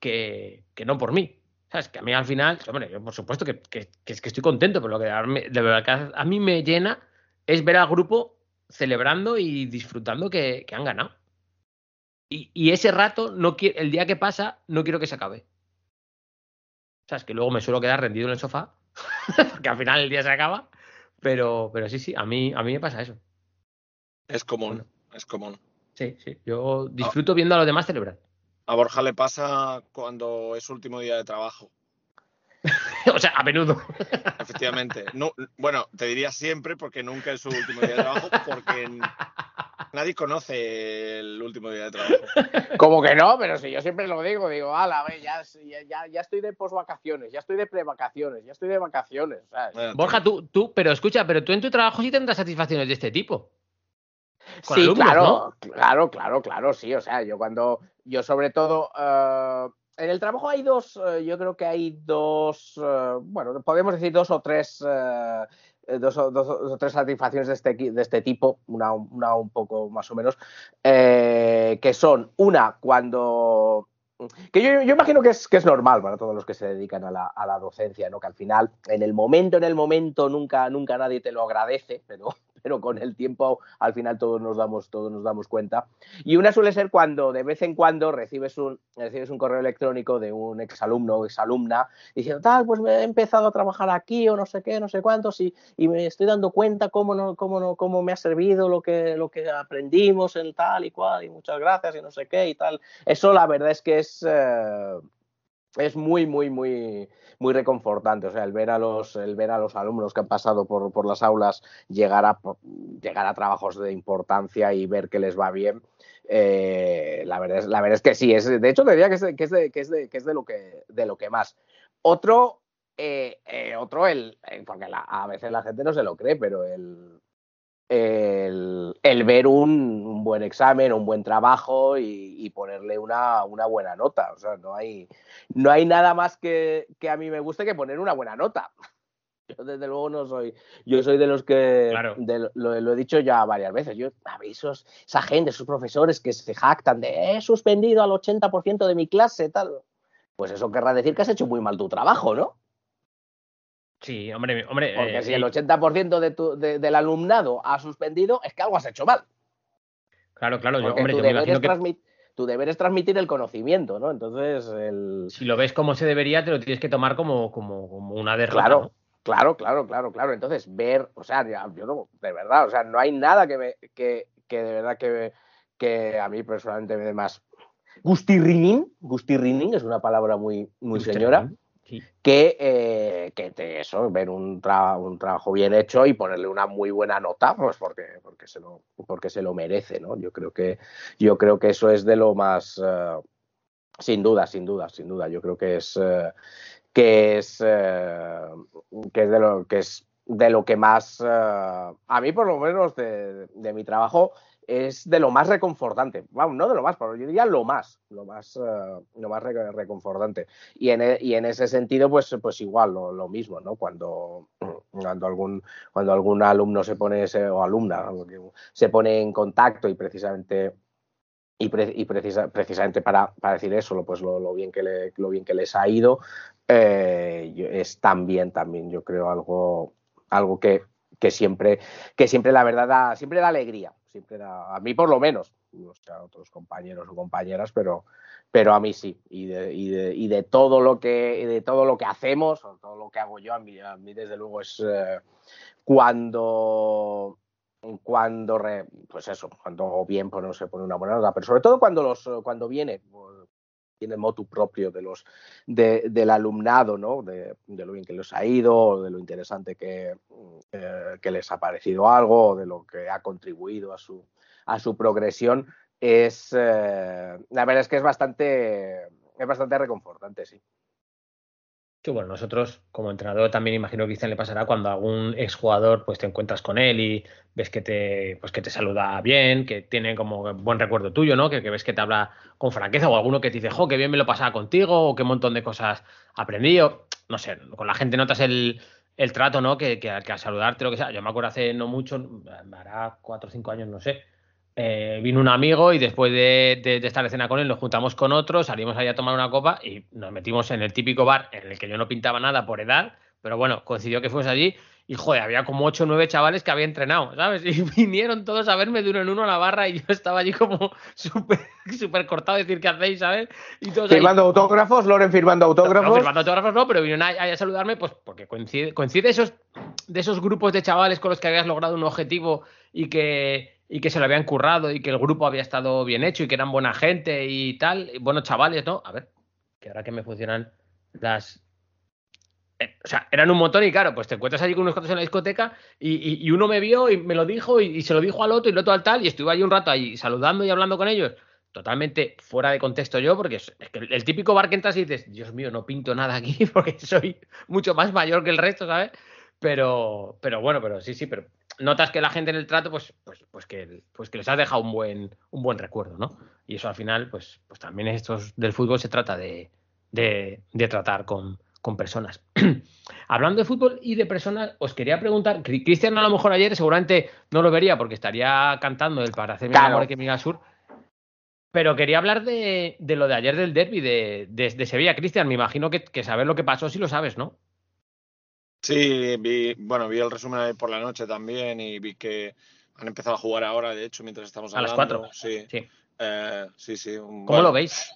S7: que, que no por mí. ¿Sabes? Que a mí al final, hombre, yo por supuesto que, que, que, estoy contento, pero lo que de verdad que a mí me llena es ver al grupo celebrando y disfrutando que, han ganado. Y, y, ese rato, no el día que pasa, no quiero que se acabe. ¿Sabes? Que luego me suelo quedar rendido en el sofá, porque al final el día se acaba. Pero, pero sí, sí, a mí, a mí me pasa eso.
S9: Es común, es común.
S7: Sí, sí. Yo disfruto viendo a los demás celebrar.
S9: A Borja le pasa cuando es último día de trabajo.
S7: o sea, a menudo.
S9: Efectivamente. No, bueno, te diría siempre porque nunca es su último día de trabajo, porque nadie conoce el último día de trabajo.
S8: Como que no, pero si yo siempre lo digo, digo, ala, ve, ya, ya, ya estoy de posvacaciones, ya estoy de prevacaciones, ya estoy de vacaciones.
S7: Borja, tú, tú, pero escucha, pero tú en tu trabajo sí tendrás satisfacciones de este tipo.
S8: sí, claro, claro, claro, claro, sí. O sea, yo cuando, yo sobre todo, uh, en el trabajo hay dos, uh, yo creo que hay dos, uh, bueno, podemos decir dos o tres, dos o, dos, o, tres satisfacciones de este, de este tipo, una, una un poco más o menos, eh, que son una cuando que yo, yo, imagino que es, que es normal para todos los que se dedican a la, a la, docencia, ¿no? Que al final, en el momento, en el momento, nunca, nunca nadie te lo agradece, pero, pero con el tiempo al final todos nos damos, todos nos damos cuenta. Y una suele ser cuando de vez en cuando recibes un, recibes un correo electrónico de un exalumno o exalumna diciendo, tal, pues me he empezado a trabajar aquí o no sé qué, no sé cuántos, y, y me estoy dando cuenta cómo, no, cómo, no, cómo me ha servido lo que, lo que aprendimos en tal y cual, y muchas gracias y no sé qué y tal. Eso la verdad es que es... Eh, es muy, muy, muy, muy reconfortante. O sea, el ver a los, el ver a los alumnos que han pasado por, por las aulas llegar a, llegar a trabajos de importancia y ver que les va bien. Eh, la, verdad es, la verdad es que sí, es, de hecho diría que es, que es, de, que es, de, que es de, lo que, de lo que más. Otro, eh, eh, otro el, porque la, a veces la gente no se lo cree, pero el, el, el ver un, un, buen examen, un buen trabajo y, y ponerle una, una, buena nota. O sea, no hay, no hay nada más que, que, a mí me guste que poner una buena nota. Yo desde luego no soy, yo soy de los que,
S7: claro.
S8: de, lo, lo, he dicho ya varias veces, yo, a esos, esa gente, esos profesores que se jactan de he suspendido al 80% de mi clase, tal, pues eso querrá decir que has hecho muy mal tu trabajo, ¿no?
S7: Sí, hombre, hombre.
S8: Porque
S7: eh,
S8: si el 80% de tu, de, del alumnado ha suspendido, es que algo has hecho mal.
S7: Claro, claro, yo, hombre,
S8: tu,
S7: yo
S8: deber
S7: que
S8: tu deber es transmitir el conocimiento, ¿no? Entonces, el...
S7: si lo ves como se debería, te lo tienes que tomar como, como, como una derrota.
S8: Claro,
S7: ¿no?
S8: claro, claro, claro, claro. Entonces, ver, o sea, yo no, de verdad, o sea, no hay nada que, me, que, que de verdad que, que a mí personalmente me dé más gustirrinín, gustirrinín es una palabra muy, muy señora, Que, eh, que eso, ver un, tra un, trabajo bien hecho y ponerle una muy buena nota, pues porque, porque, se, lo, porque se lo merece, ¿no? Yo creo que, yo creo que eso es de lo más, uh, sin duda, sin duda, sin duda, yo creo que es, uh, que es, uh, que es de lo que es de lo que más, a mí por lo menos de, de mi trabajo, es de lo más reconfortante. No de lo más, pero yo diría lo más, lo más, uh, lo más re reconfortante. Y en, e, y en, ese sentido, pues, pues igual, lo, mismo, ¿no? Cuando, algún, cuando algún alumno se pone, o alumna, se pone en contacto y precisamente precisamente para, decir eso, pues lo, bien que le, les ha ido, eh, es también, también, yo creo, algo, que siempre, que siempre la verdad da, siempre da alegría, siempre da, a mí por lo menos, no sé, a otros compañeros o compañeras, pero, pero a mí sí, y de, y de, y de todo lo que, de todo lo que hacemos, o todo lo que hago yo, a mí, a mí desde luego es eh, cuando cuando, re- pues eso, cuando bien pues, no se pone una buena nota, pero sobre todo cuando, los, cuando viene, pues, viene motu propio de los, de- del alumnado, ¿no? De, de lo bien que les ha ido, de lo interesante que, eh, que les ha parecido algo, de lo que ha contribuido a su, a su progresión, es, eh, la verdad es que es bastante, es bastante reconfortante, sí.
S7: Sí, bueno, nosotros como entrenador también imagino que a Cristian le pasará cuando algún exjugador pues te encuentras con él y ves que te pues que te saluda bien, que tiene como buen recuerdo tuyo, ¿no? Que, que ves que te habla con franqueza o alguno que te dice, "Jo, qué bien me lo pasaba contigo" o qué montón de cosas aprendí o no sé, con la gente notas el, el trato, ¿no? Que, que, que al saludarte lo que sea. Yo me acuerdo hace no mucho, hará cuatro o cinco años, no sé. Eh, vino un amigo y después de, de- de estar de cena con él nos juntamos con otros, salimos ahí a tomar una copa y nos metimos en el típico bar en el que yo no pintaba nada por edad, pero bueno, coincidió que fuimos allí y joder, había como ocho o nueve chavales que había entrenado, ¿sabes? Y vinieron todos a verme de uno en uno a la barra y yo estaba allí como súper súper cortado, decir qué hacéis, ¿sabes? Y todos ahí-
S8: Firmando autógrafos, Loren firmando autógrafos.
S7: no, firmando autógrafos no, pero vinieron ahí a saludarme, pues porque coincide, coincide esos, de esos grupos de chavales con los que habías logrado un objetivo y que, y que se lo habían currado y que el grupo había estado bien hecho y que eran buena gente y tal, y buenos chavales, ¿no? A ver, que ahora que me funcionan las... eh, O sea, eran un montón y claro, pues te encuentras allí con unos cuantos en la discoteca y, y- uno me vio y me lo dijo y, se lo dijo al otro y el otro al tal y estuve allí un rato ahí saludando y hablando con ellos totalmente fuera de contexto yo, porque es, es que el típico bar que entras y dices, Dios mío, no pinto nada aquí porque soy mucho más mayor que el resto, ¿sabes? Pero, pero bueno, pero sí, sí, pero notas que la gente en el trato, pues, pues, pues que, pues que les has dejado un buen, un buen recuerdo, ¿no? Y eso al final, pues, pues también estos del fútbol se trata de, de, de tratar con, con personas. Hablando de fútbol y de personas, os quería preguntar, Cri- Cristian a lo mejor ayer seguramente no lo vería porque estaría cantando el para
S8: Claro.
S7: el amor que miga al sur. Pero quería hablar de, de lo de ayer del derby de, de, de Sevilla. Cristian, me imagino que, que saber lo que pasó si lo sabes, ¿no?
S9: Sí, vi, bueno, vi el resumen ayer por la noche también y vi que han empezado a jugar ahora, de hecho, mientras estamos
S7: A las
S9: hablando.
S7: cuatro.
S9: Sí,
S7: Sí.
S9: Eh, sí, sí. un-
S7: ¿Cómo
S9: bueno,
S7: lo veis?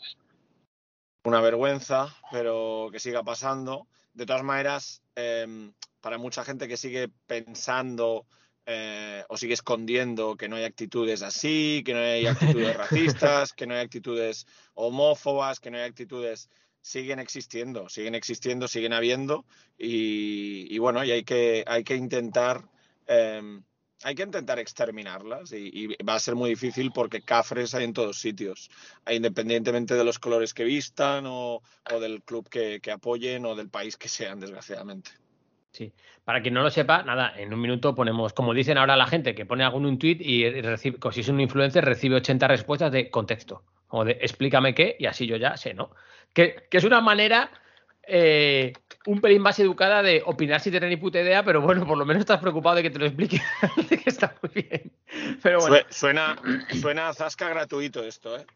S9: Una vergüenza, pero que siga pasando. De todas maneras, eh, para mucha gente que sigue pensando eh, o sigue escondiendo que no hay actitudes así, que no hay actitudes racistas, que no hay actitudes homófobas, que no hay actitudes siguen existiendo, siguen existiendo, siguen habiendo y, bueno, y hay que, hay que intentar eh, hay que intentar exterminarlas y, va a ser muy difícil porque cafres hay en todos sitios, independientemente de los colores que vistan o, o del club que, que apoyen o del país que sean, desgraciadamente.
S7: Sí. Para quien no lo sepa, nada, en un minuto ponemos, como dicen ahora la gente, que pone algún un tweet y recibe, si es un influencer, recibe 80 respuestas de contexto. O de explícame qué, y así yo ya sé, ¿no? Que, que es una manera eh, un pelín más educada de opinar sin tener ni puta idea, pero bueno, por lo menos estás preocupado de que te lo explique, de que está muy bien. Pero bueno.
S9: Sue- Suena, suena a zasca gratuito esto, ¿eh?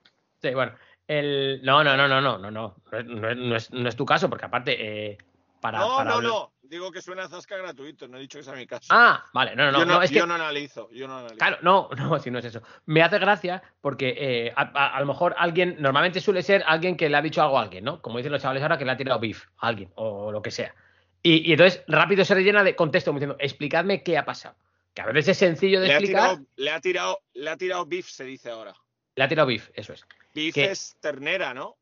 S7: Sí, bueno. El... No, no, no, no, no, no, no. No no es- no es tu caso, porque aparte, eh, para.
S9: No,
S7: para
S9: no,
S7: hablar-
S9: no. Digo que suena a zasca gratuito, no he dicho que sea mi caso.
S7: Ah, vale, no, no, no.
S9: yo no,
S7: no, es que...
S9: yo no analizo, yo no analizo.
S7: Claro, no, no, si no es eso. Me hace gracia porque eh, a, a- a lo mejor alguien, normalmente suele ser alguien que le ha dicho algo a alguien, ¿no? Como dicen los chavales ahora, que le ha tirado beef a alguien o lo que sea. Y, y entonces rápido se rellena de contexto, como diciendo, explicadme qué ha pasado. Que a veces es sencillo de
S9: Le ha,
S7: explicar.
S9: tirado, le, ha tirado, le ha tirado beef, se dice ahora.
S7: Le ha tirado beef, eso es.
S9: Beef
S7: ¿Qué?
S9: es ternera, ¿no?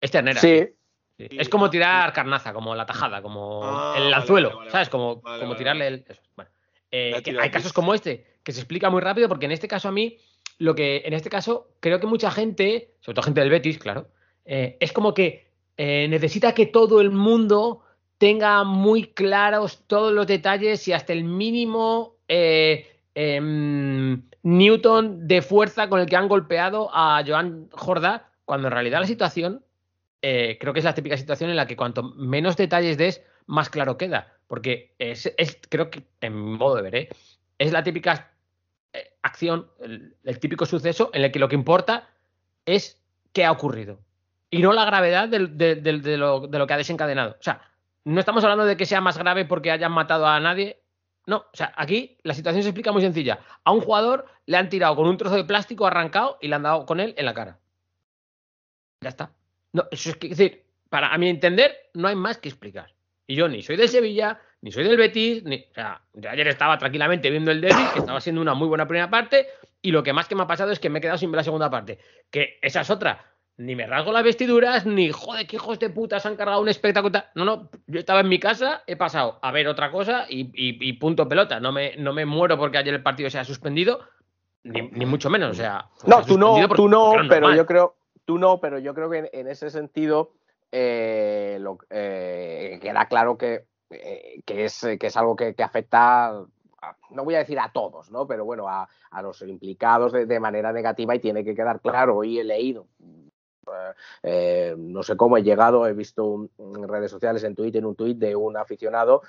S7: Es ternera.
S8: Sí,
S7: sí.
S9: Sí,
S7: Es como tirar carnaza, como la tajada, como
S9: Ah,
S7: el anzuelo,
S9: vale, vale,
S7: ¿sabes? Como,
S9: Vale,
S7: como tirarle el. eso. Bueno, eh, que hay casos como este que se explica muy rápido, porque en este caso a mí, lo que en este caso creo que mucha gente, sobre todo gente del Betis, claro, eh, es como que eh, necesita que todo el mundo tenga muy claros todos los detalles y hasta el mínimo eh, em, Newton de fuerza con el que han golpeado a Joan Jordá, cuando en realidad la situación eh, creo que es la típica situación en la que cuanto menos detalles des, más claro queda. Porque es, creo que, en mi modo de ver, ¿eh? es la típica eh, acción, el, típico suceso en el que lo que importa es qué ha ocurrido. Y no la gravedad de lo que ha desencadenado. O sea, no estamos hablando de que sea más grave porque hayan matado a nadie. No, o sea, aquí la situación se explica muy sencilla. A un jugador le han tirado con un trozo de plástico arrancado y le han dado con él en la cara. Ya está. No, eso es que, es decir, para a mi entender, no hay más que explicar. Y yo ni soy de Sevilla, ni soy del Betis, ni, o sea, yo ayer estaba tranquilamente viendo el derby, que estaba siendo una muy buena primera parte, y lo que más que me ha pasado es que me he quedado sin ver la segunda parte, que esa es otra. Ni me rasgo las vestiduras, ni joder, qué hijos de puta se han cargado un espectáculo. No, no, yo estaba en mi casa, he pasado a ver otra cosa y, y- y punto pelota. No me, no me muero porque ayer el partido se ha suspendido, ni, ni mucho menos. O sea, se
S8: No, tú no,
S7: porque-
S8: tú no, pero yo creo, tú no, pero yo creo que en, en ese sentido eh, lo- eh, queda claro que, eh, que, es, que es algo que, afecta, no voy a decir a todos, ¿no? Pero bueno, a, a los implicados de, de manera negativa y tiene que quedar claro. Hoy he leído. eh, no sé cómo he llegado, he visto un- en redes sociales, en Twitter, un tuit de un aficionado,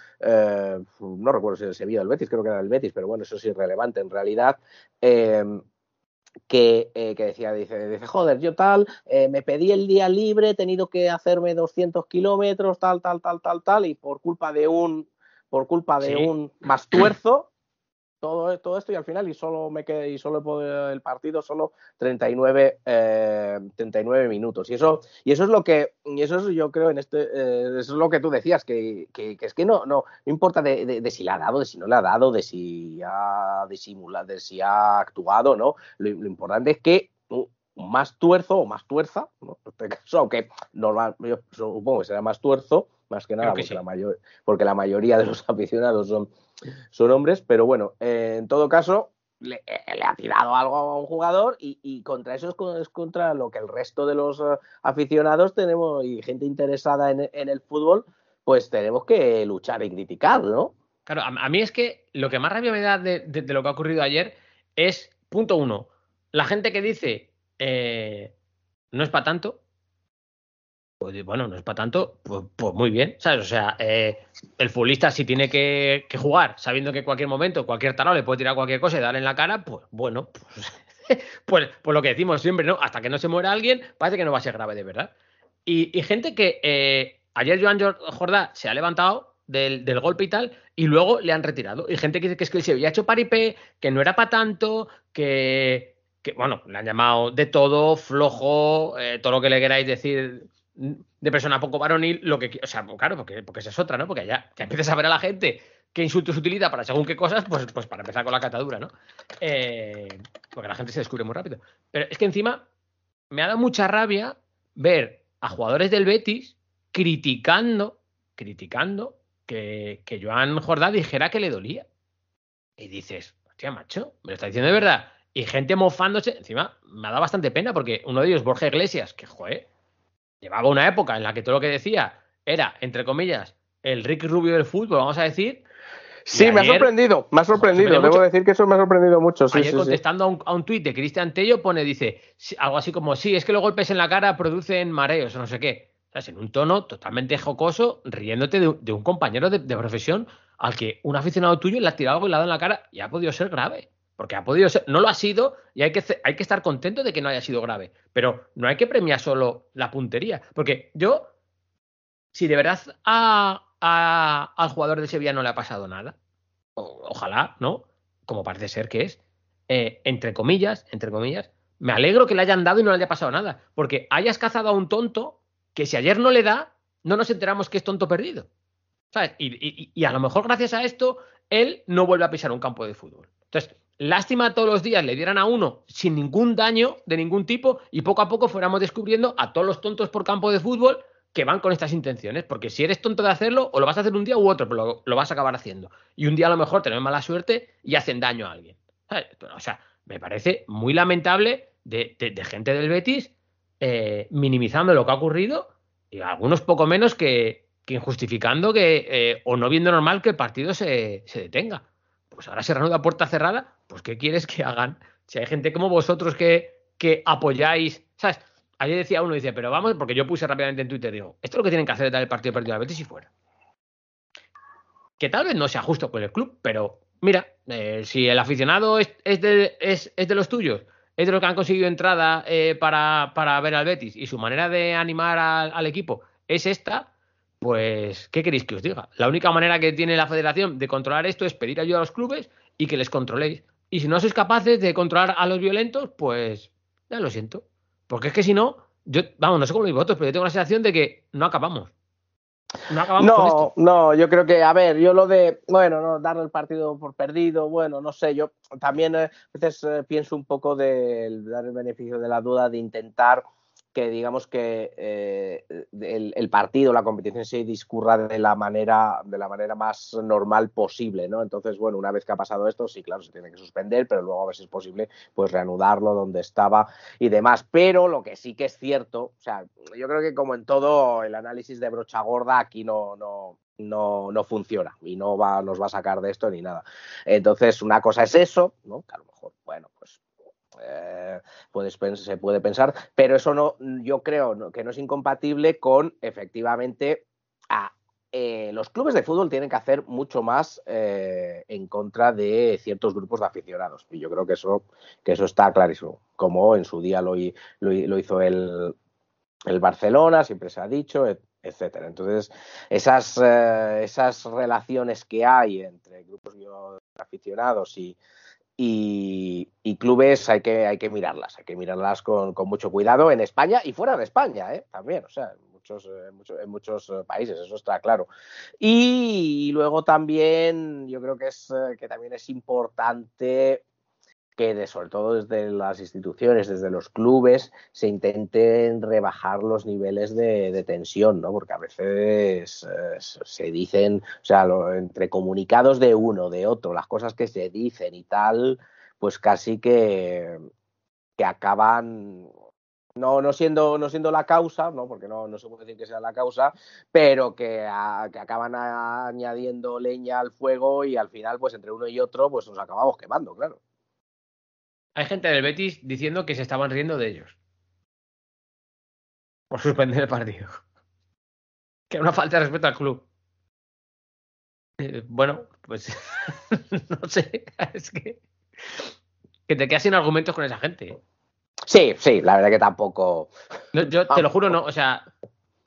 S8: no recuerdo si el Sevilla o el Betis, creo que era el Betis, pero bueno, eso es irrelevante en realidad. Que, eh, que decía, dice, dice, joder, yo tal, eh, me pedí el día libre, he tenido que hacerme 200 kilómetros, tal, tal, tal, tal, tal, y por culpa de un, por culpa de
S7: Sí.
S8: un bastuerzo, todo, todo esto y al final y solo me quedé, y solo el partido solo 39, eh, 39 minutos. Y eso, y eso es lo que, y eso es yo creo en este, eh, eso es lo que tú decías, que, que, es que no, no, importa de, si le ha dado, de si no le ha dado, de si ha disimulado, de si ha actuado, ¿no? Lo, importante es que más tuerzo o más tuerza, ¿no? En este caso, aunque normal, yo supongo que será más tuerzo, más que nada,
S7: que
S8: porque,
S7: sí.
S8: la mayor, porque la mayoría de los aficionados son, son hombres, pero bueno, eh, en todo caso, le, eh, le ha tirado algo a un jugador y, y contra eso es, co- es contra lo que el resto de los eh, aficionados tenemos y gente interesada en, en el fútbol, pues tenemos que luchar y criticar, ¿no?
S7: Claro, a, a mí es que lo que más rabia me da de, de- de lo que ha ocurrido ayer es, punto uno, la gente que dice, eh, no es para tanto, pues bueno, no es para tanto, pues, pues muy bien, ¿sabes? O sea, eh, el futbolista si tiene que, jugar sabiendo que en cualquier momento cualquier tarado le puede tirar cualquier cosa y darle en la cara, pues bueno, pues, pues, lo que decimos siempre, ¿no? Hasta que no se muera alguien, parece que no va a ser grave de verdad. Y, gente que eh, ayer Joan Jor- Jordá se ha levantado del, del golpe y tal, y luego le han retirado. Y gente que dice que es que el Sevilla ha hecho paripé, que no era para tanto, que, que, bueno, le han llamado de todo, flojo, eh, todo lo que le queráis decir de persona poco varonil, lo que o sea, pues claro, porque, porque esa es otra, ¿no? Porque ya, ya empiezas a ver a la gente qué insultos utiliza para según qué cosas, pues, pues para empezar con la catadura, ¿no? Eh, porque la gente se descubre muy rápido. Pero es que encima me ha dado mucha rabia ver a jugadores del Betis criticando, criticando que, que Joan Jordá dijera que le dolía. Y dices, hostia, macho, me lo está diciendo de verdad. Y gente mofándose, encima me ha dado bastante pena porque uno de ellos, Borja Iglesias, que joder, llevaba una época en la que todo lo que decía era, entre comillas, el Ricky Rubio del fútbol, vamos a decir.
S8: Sí, me ha sorprendido, me ha sorprendido. Debo
S7: mucho.
S8: decir que eso me ha sorprendido mucho. Sí,
S7: Ayer
S8: sí, sí.
S7: contestando a un, a un tuit de Cristian Tello pone, dice, algo así como, sí, es que los golpes en la cara producen mareos o no sé qué. ¿Sabes? En un tono totalmente jocoso, riéndote de, de un compañero de, de profesión al que un aficionado tuyo le ha tirado algo y le ha dado en la cara y ha podido ser grave. Porque ha podido ser, no lo ha sido y hay que, hay que estar contento de que no haya sido grave. Pero no hay que premiar solo la puntería. Porque yo, si de verdad a- a- al jugador de Sevilla no le ha pasado nada, o- ojalá, ¿no? Como parece ser que es, eh, entre comillas, entre comillas, me alegro que le hayan dado y no le haya pasado nada. Porque hayas cazado a un tonto que si ayer no le da, no nos enteramos que es tonto perdido. ¿Sabes? Y, y- y a lo mejor gracias a esto, él no vuelve a pisar un campo de fútbol. Entonces, lástima todos los días le dieran a uno sin ningún daño de ningún tipo y poco a poco fuéramos descubriendo a todos los tontos por campo de fútbol que van con estas intenciones. Porque si eres tonto de hacerlo, o lo vas a hacer un día u otro, pero lo, lo vas a acabar haciendo. Y un día a lo mejor tenemos mala suerte y hacen daño a alguien. O sea, me parece muy lamentable de gente del Betis eh, minimizando lo que ha ocurrido y algunos poco menos que, que injustificando que eh, o no viendo normal que el partido se, se detenga. Pues ahora se reanuda puerta cerrada, pues ¿qué quieres que hagan? Si hay gente como vosotros que, que apoyáis, ¿sabes? Ayer decía uno, dice, pero vamos, porque yo puse rápidamente en Twitter, digo, esto es lo que tienen que hacer es dar el partido perdido al Betis y fuera. Que tal vez no sea justo con el club, pero mira, eh, si el aficionado es, es de, es, es de los tuyos, es de los que han conseguido entrada eh, para, para ver al Betis y su manera de animar al equipo es esta, pues, ¿qué queréis que os diga? La única manera que tiene la federación de controlar esto es pedir ayuda a los clubes y que les controléis. Y si no sois capaces de controlar a los violentos, pues ya lo siento. Porque es que si no, yo, vamos, no sé cómo lo vosotros, pero yo tengo la sensación de que no acabamos. No acabamos con
S8: No,
S7: esto.
S8: no, yo creo que, a ver, yo lo de, bueno, no, darle el partido por perdido, bueno, no sé, yo también eh, a veces eh, pienso un poco de dar el beneficio de la duda de intentar que digamos que eh, el, el partido, la competición se discurra de la manera de la manera más normal posible, ¿no? Entonces, bueno, una vez que ha pasado esto, sí, claro, se tiene que suspender, pero luego a ver si es posible, pues reanudarlo donde estaba y demás. Pero lo que sí que es cierto, o sea, yo creo que como en todo el análisis de brocha gorda aquí no, no, no, no funciona y no va, nos va a sacar de esto ni nada. Entonces, una cosa es eso, ¿no? Que a lo mejor, bueno, pues eh, se puede pensar, pero eso no, yo creo que no es incompatible con efectivamente a, eh, los clubes de fútbol tienen que hacer mucho más eh, en contra de ciertos grupos de aficionados. Y yo creo que eso, que eso está clarísimo, como en su día lo, lo hi- lo hizo el, el Barcelona, siempre se ha dicho, et- etcétera. Entonces, esas, esas relaciones que hay entre grupos de aficionados y, y, y clubes hay que, hay que mirarlas, hay que mirarlas con, con mucho cuidado en España y fuera de España, ¿eh? también, o sea, en muchos, eh, en muchos, en muchos eh, países, eso está claro. Y, luego también, yo creo que, es, que también es importante que de, sobre todo desde las instituciones, desde los clubes, se intenten rebajar los niveles de, tensión, ¿no? Porque a veces eh, se dicen, o sea, lo- entre comunicados de uno, de otro, las cosas que se dicen y tal, pues casi que, que acaban no, no, siendo, no siendo la causa, ¿no? porque no, no se puede decir que sea la causa, pero que, que acaban añadiendo leña al fuego y al final, pues entre uno y otro, pues nos acabamos quemando, claro.
S7: Hay gente del Betis diciendo que se estaban riendo de ellos. Por suspender el partido. Que era una falta de respeto al club. Eh, bueno, pues no sé. Es que, que te quedas sin argumentos con esa gente. ¿eh?
S8: Sí, sí, la verdad que tampoco.
S7: No, yo te lo juro, no. O sea,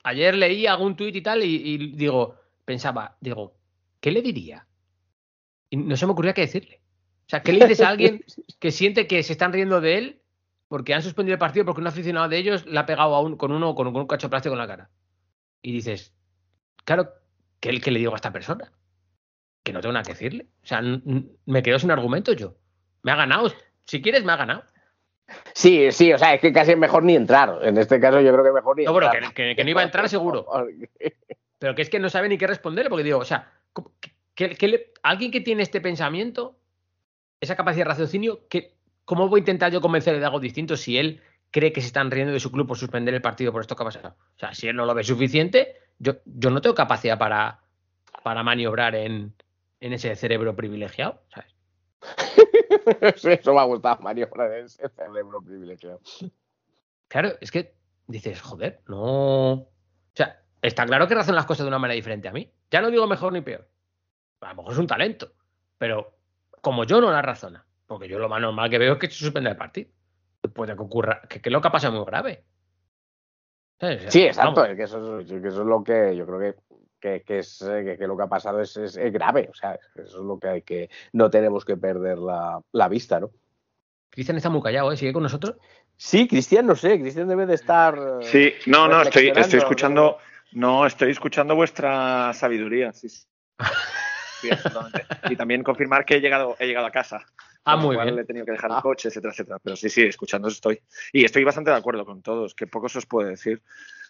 S7: ayer leí algún tuit y tal y, y digo, pensaba, digo, ¿qué le diría? Y no se me ocurría qué decirle. O sea, ¿qué le dices a alguien que siente que se están riendo de él porque han suspendido el partido porque un aficionado de ellos le ha pegado a un, con uno con, con un cacho de plástico en la cara? Y dices, claro, ¿qué, qué le digo a esta persona? Que no tengo nada que decirle. O sea, me quedo sin argumentos yo. Me ha ganado. Si quieres, me ha ganado.
S8: Sí, sí, o sea, es que casi es mejor ni entrar. En este caso, yo creo que mejor ni
S7: No,
S8: entrar.
S7: que, que- que no iba a entrar seguro. Pero que es que no sabe ni qué responderle, porque digo, o sea, ¿cómo- qué- qué le- alguien que tiene este pensamiento, esa capacidad de raciocinio, que, ¿cómo voy a intentar yo convencerle de algo distinto si él cree que se están riendo de su club por suspender el partido por esto que ha pasado? O sea, si él no lo ve suficiente, yo, yo no tengo capacidad para, para maniobrar en, en ese cerebro privilegiado, ¿sabes?
S8: Eso me ha gustado, Mario, ese cerebro privilegiado.
S7: Claro, es que dices, joder, no. O sea, está claro que razón las cosas de una manera diferente a mí. Ya no digo mejor ni peor. A lo mejor es un talento. Pero como yo no la razona, porque yo lo más normal que veo es que se suspenda el partido. Puede que ocurra, que, que lo que ha pasado es muy grave. ¿Sabes? O sea,
S8: Sí, exacto, es que eso, es, que eso es lo que yo creo que, que, que es, eh, que, que lo que ha pasado es, es- es grave, o sea, eso es lo que hay que, no tenemos que perder la, la vista, ¿no?
S7: Cristian está muy callado, ¿eh? ¿Sigue con nosotros?
S8: Sí, Cristian, no sé, Cristian debe de estar...
S10: Sí, no, no, estoy, escuchando, no, estoy escuchando vuestra sabiduría, sí. sí. Sí, absolutamente. Y también confirmar que he llegado, he llegado a casa.
S7: Ah, muy
S10: cual
S7: bien.
S10: He tenido que dejar el coche, etcétera, etcétera. Pero sí, sí, escuchando estoy. Y estoy bastante de acuerdo con todos, que poco se os puede decir.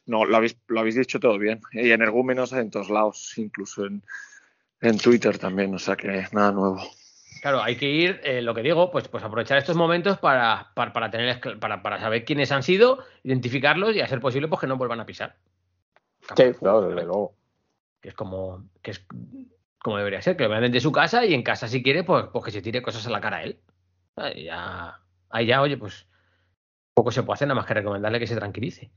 S10: No, lo habéis, lo habéis dicho todo bien. Y energúmenos en todos lados, incluso en, en Twitter también, o sea que nada nuevo.
S7: Claro, hay que ir, eh, lo que digo, pues, pues aprovechar estos momentos para, para, para tener para, para saber quiénes han sido, identificarlos y a ser posible pues que no vuelvan a pisar.
S8: Sí, claro, desde luego.
S7: Que es como, que es como debería ser, que lo vean de su casa y en casa si quiere, pues, pues que se tire cosas a la cara a él. Ahí ya, ahí ya, oye, pues poco se puede hacer nada más que recomendarle que se tranquilice.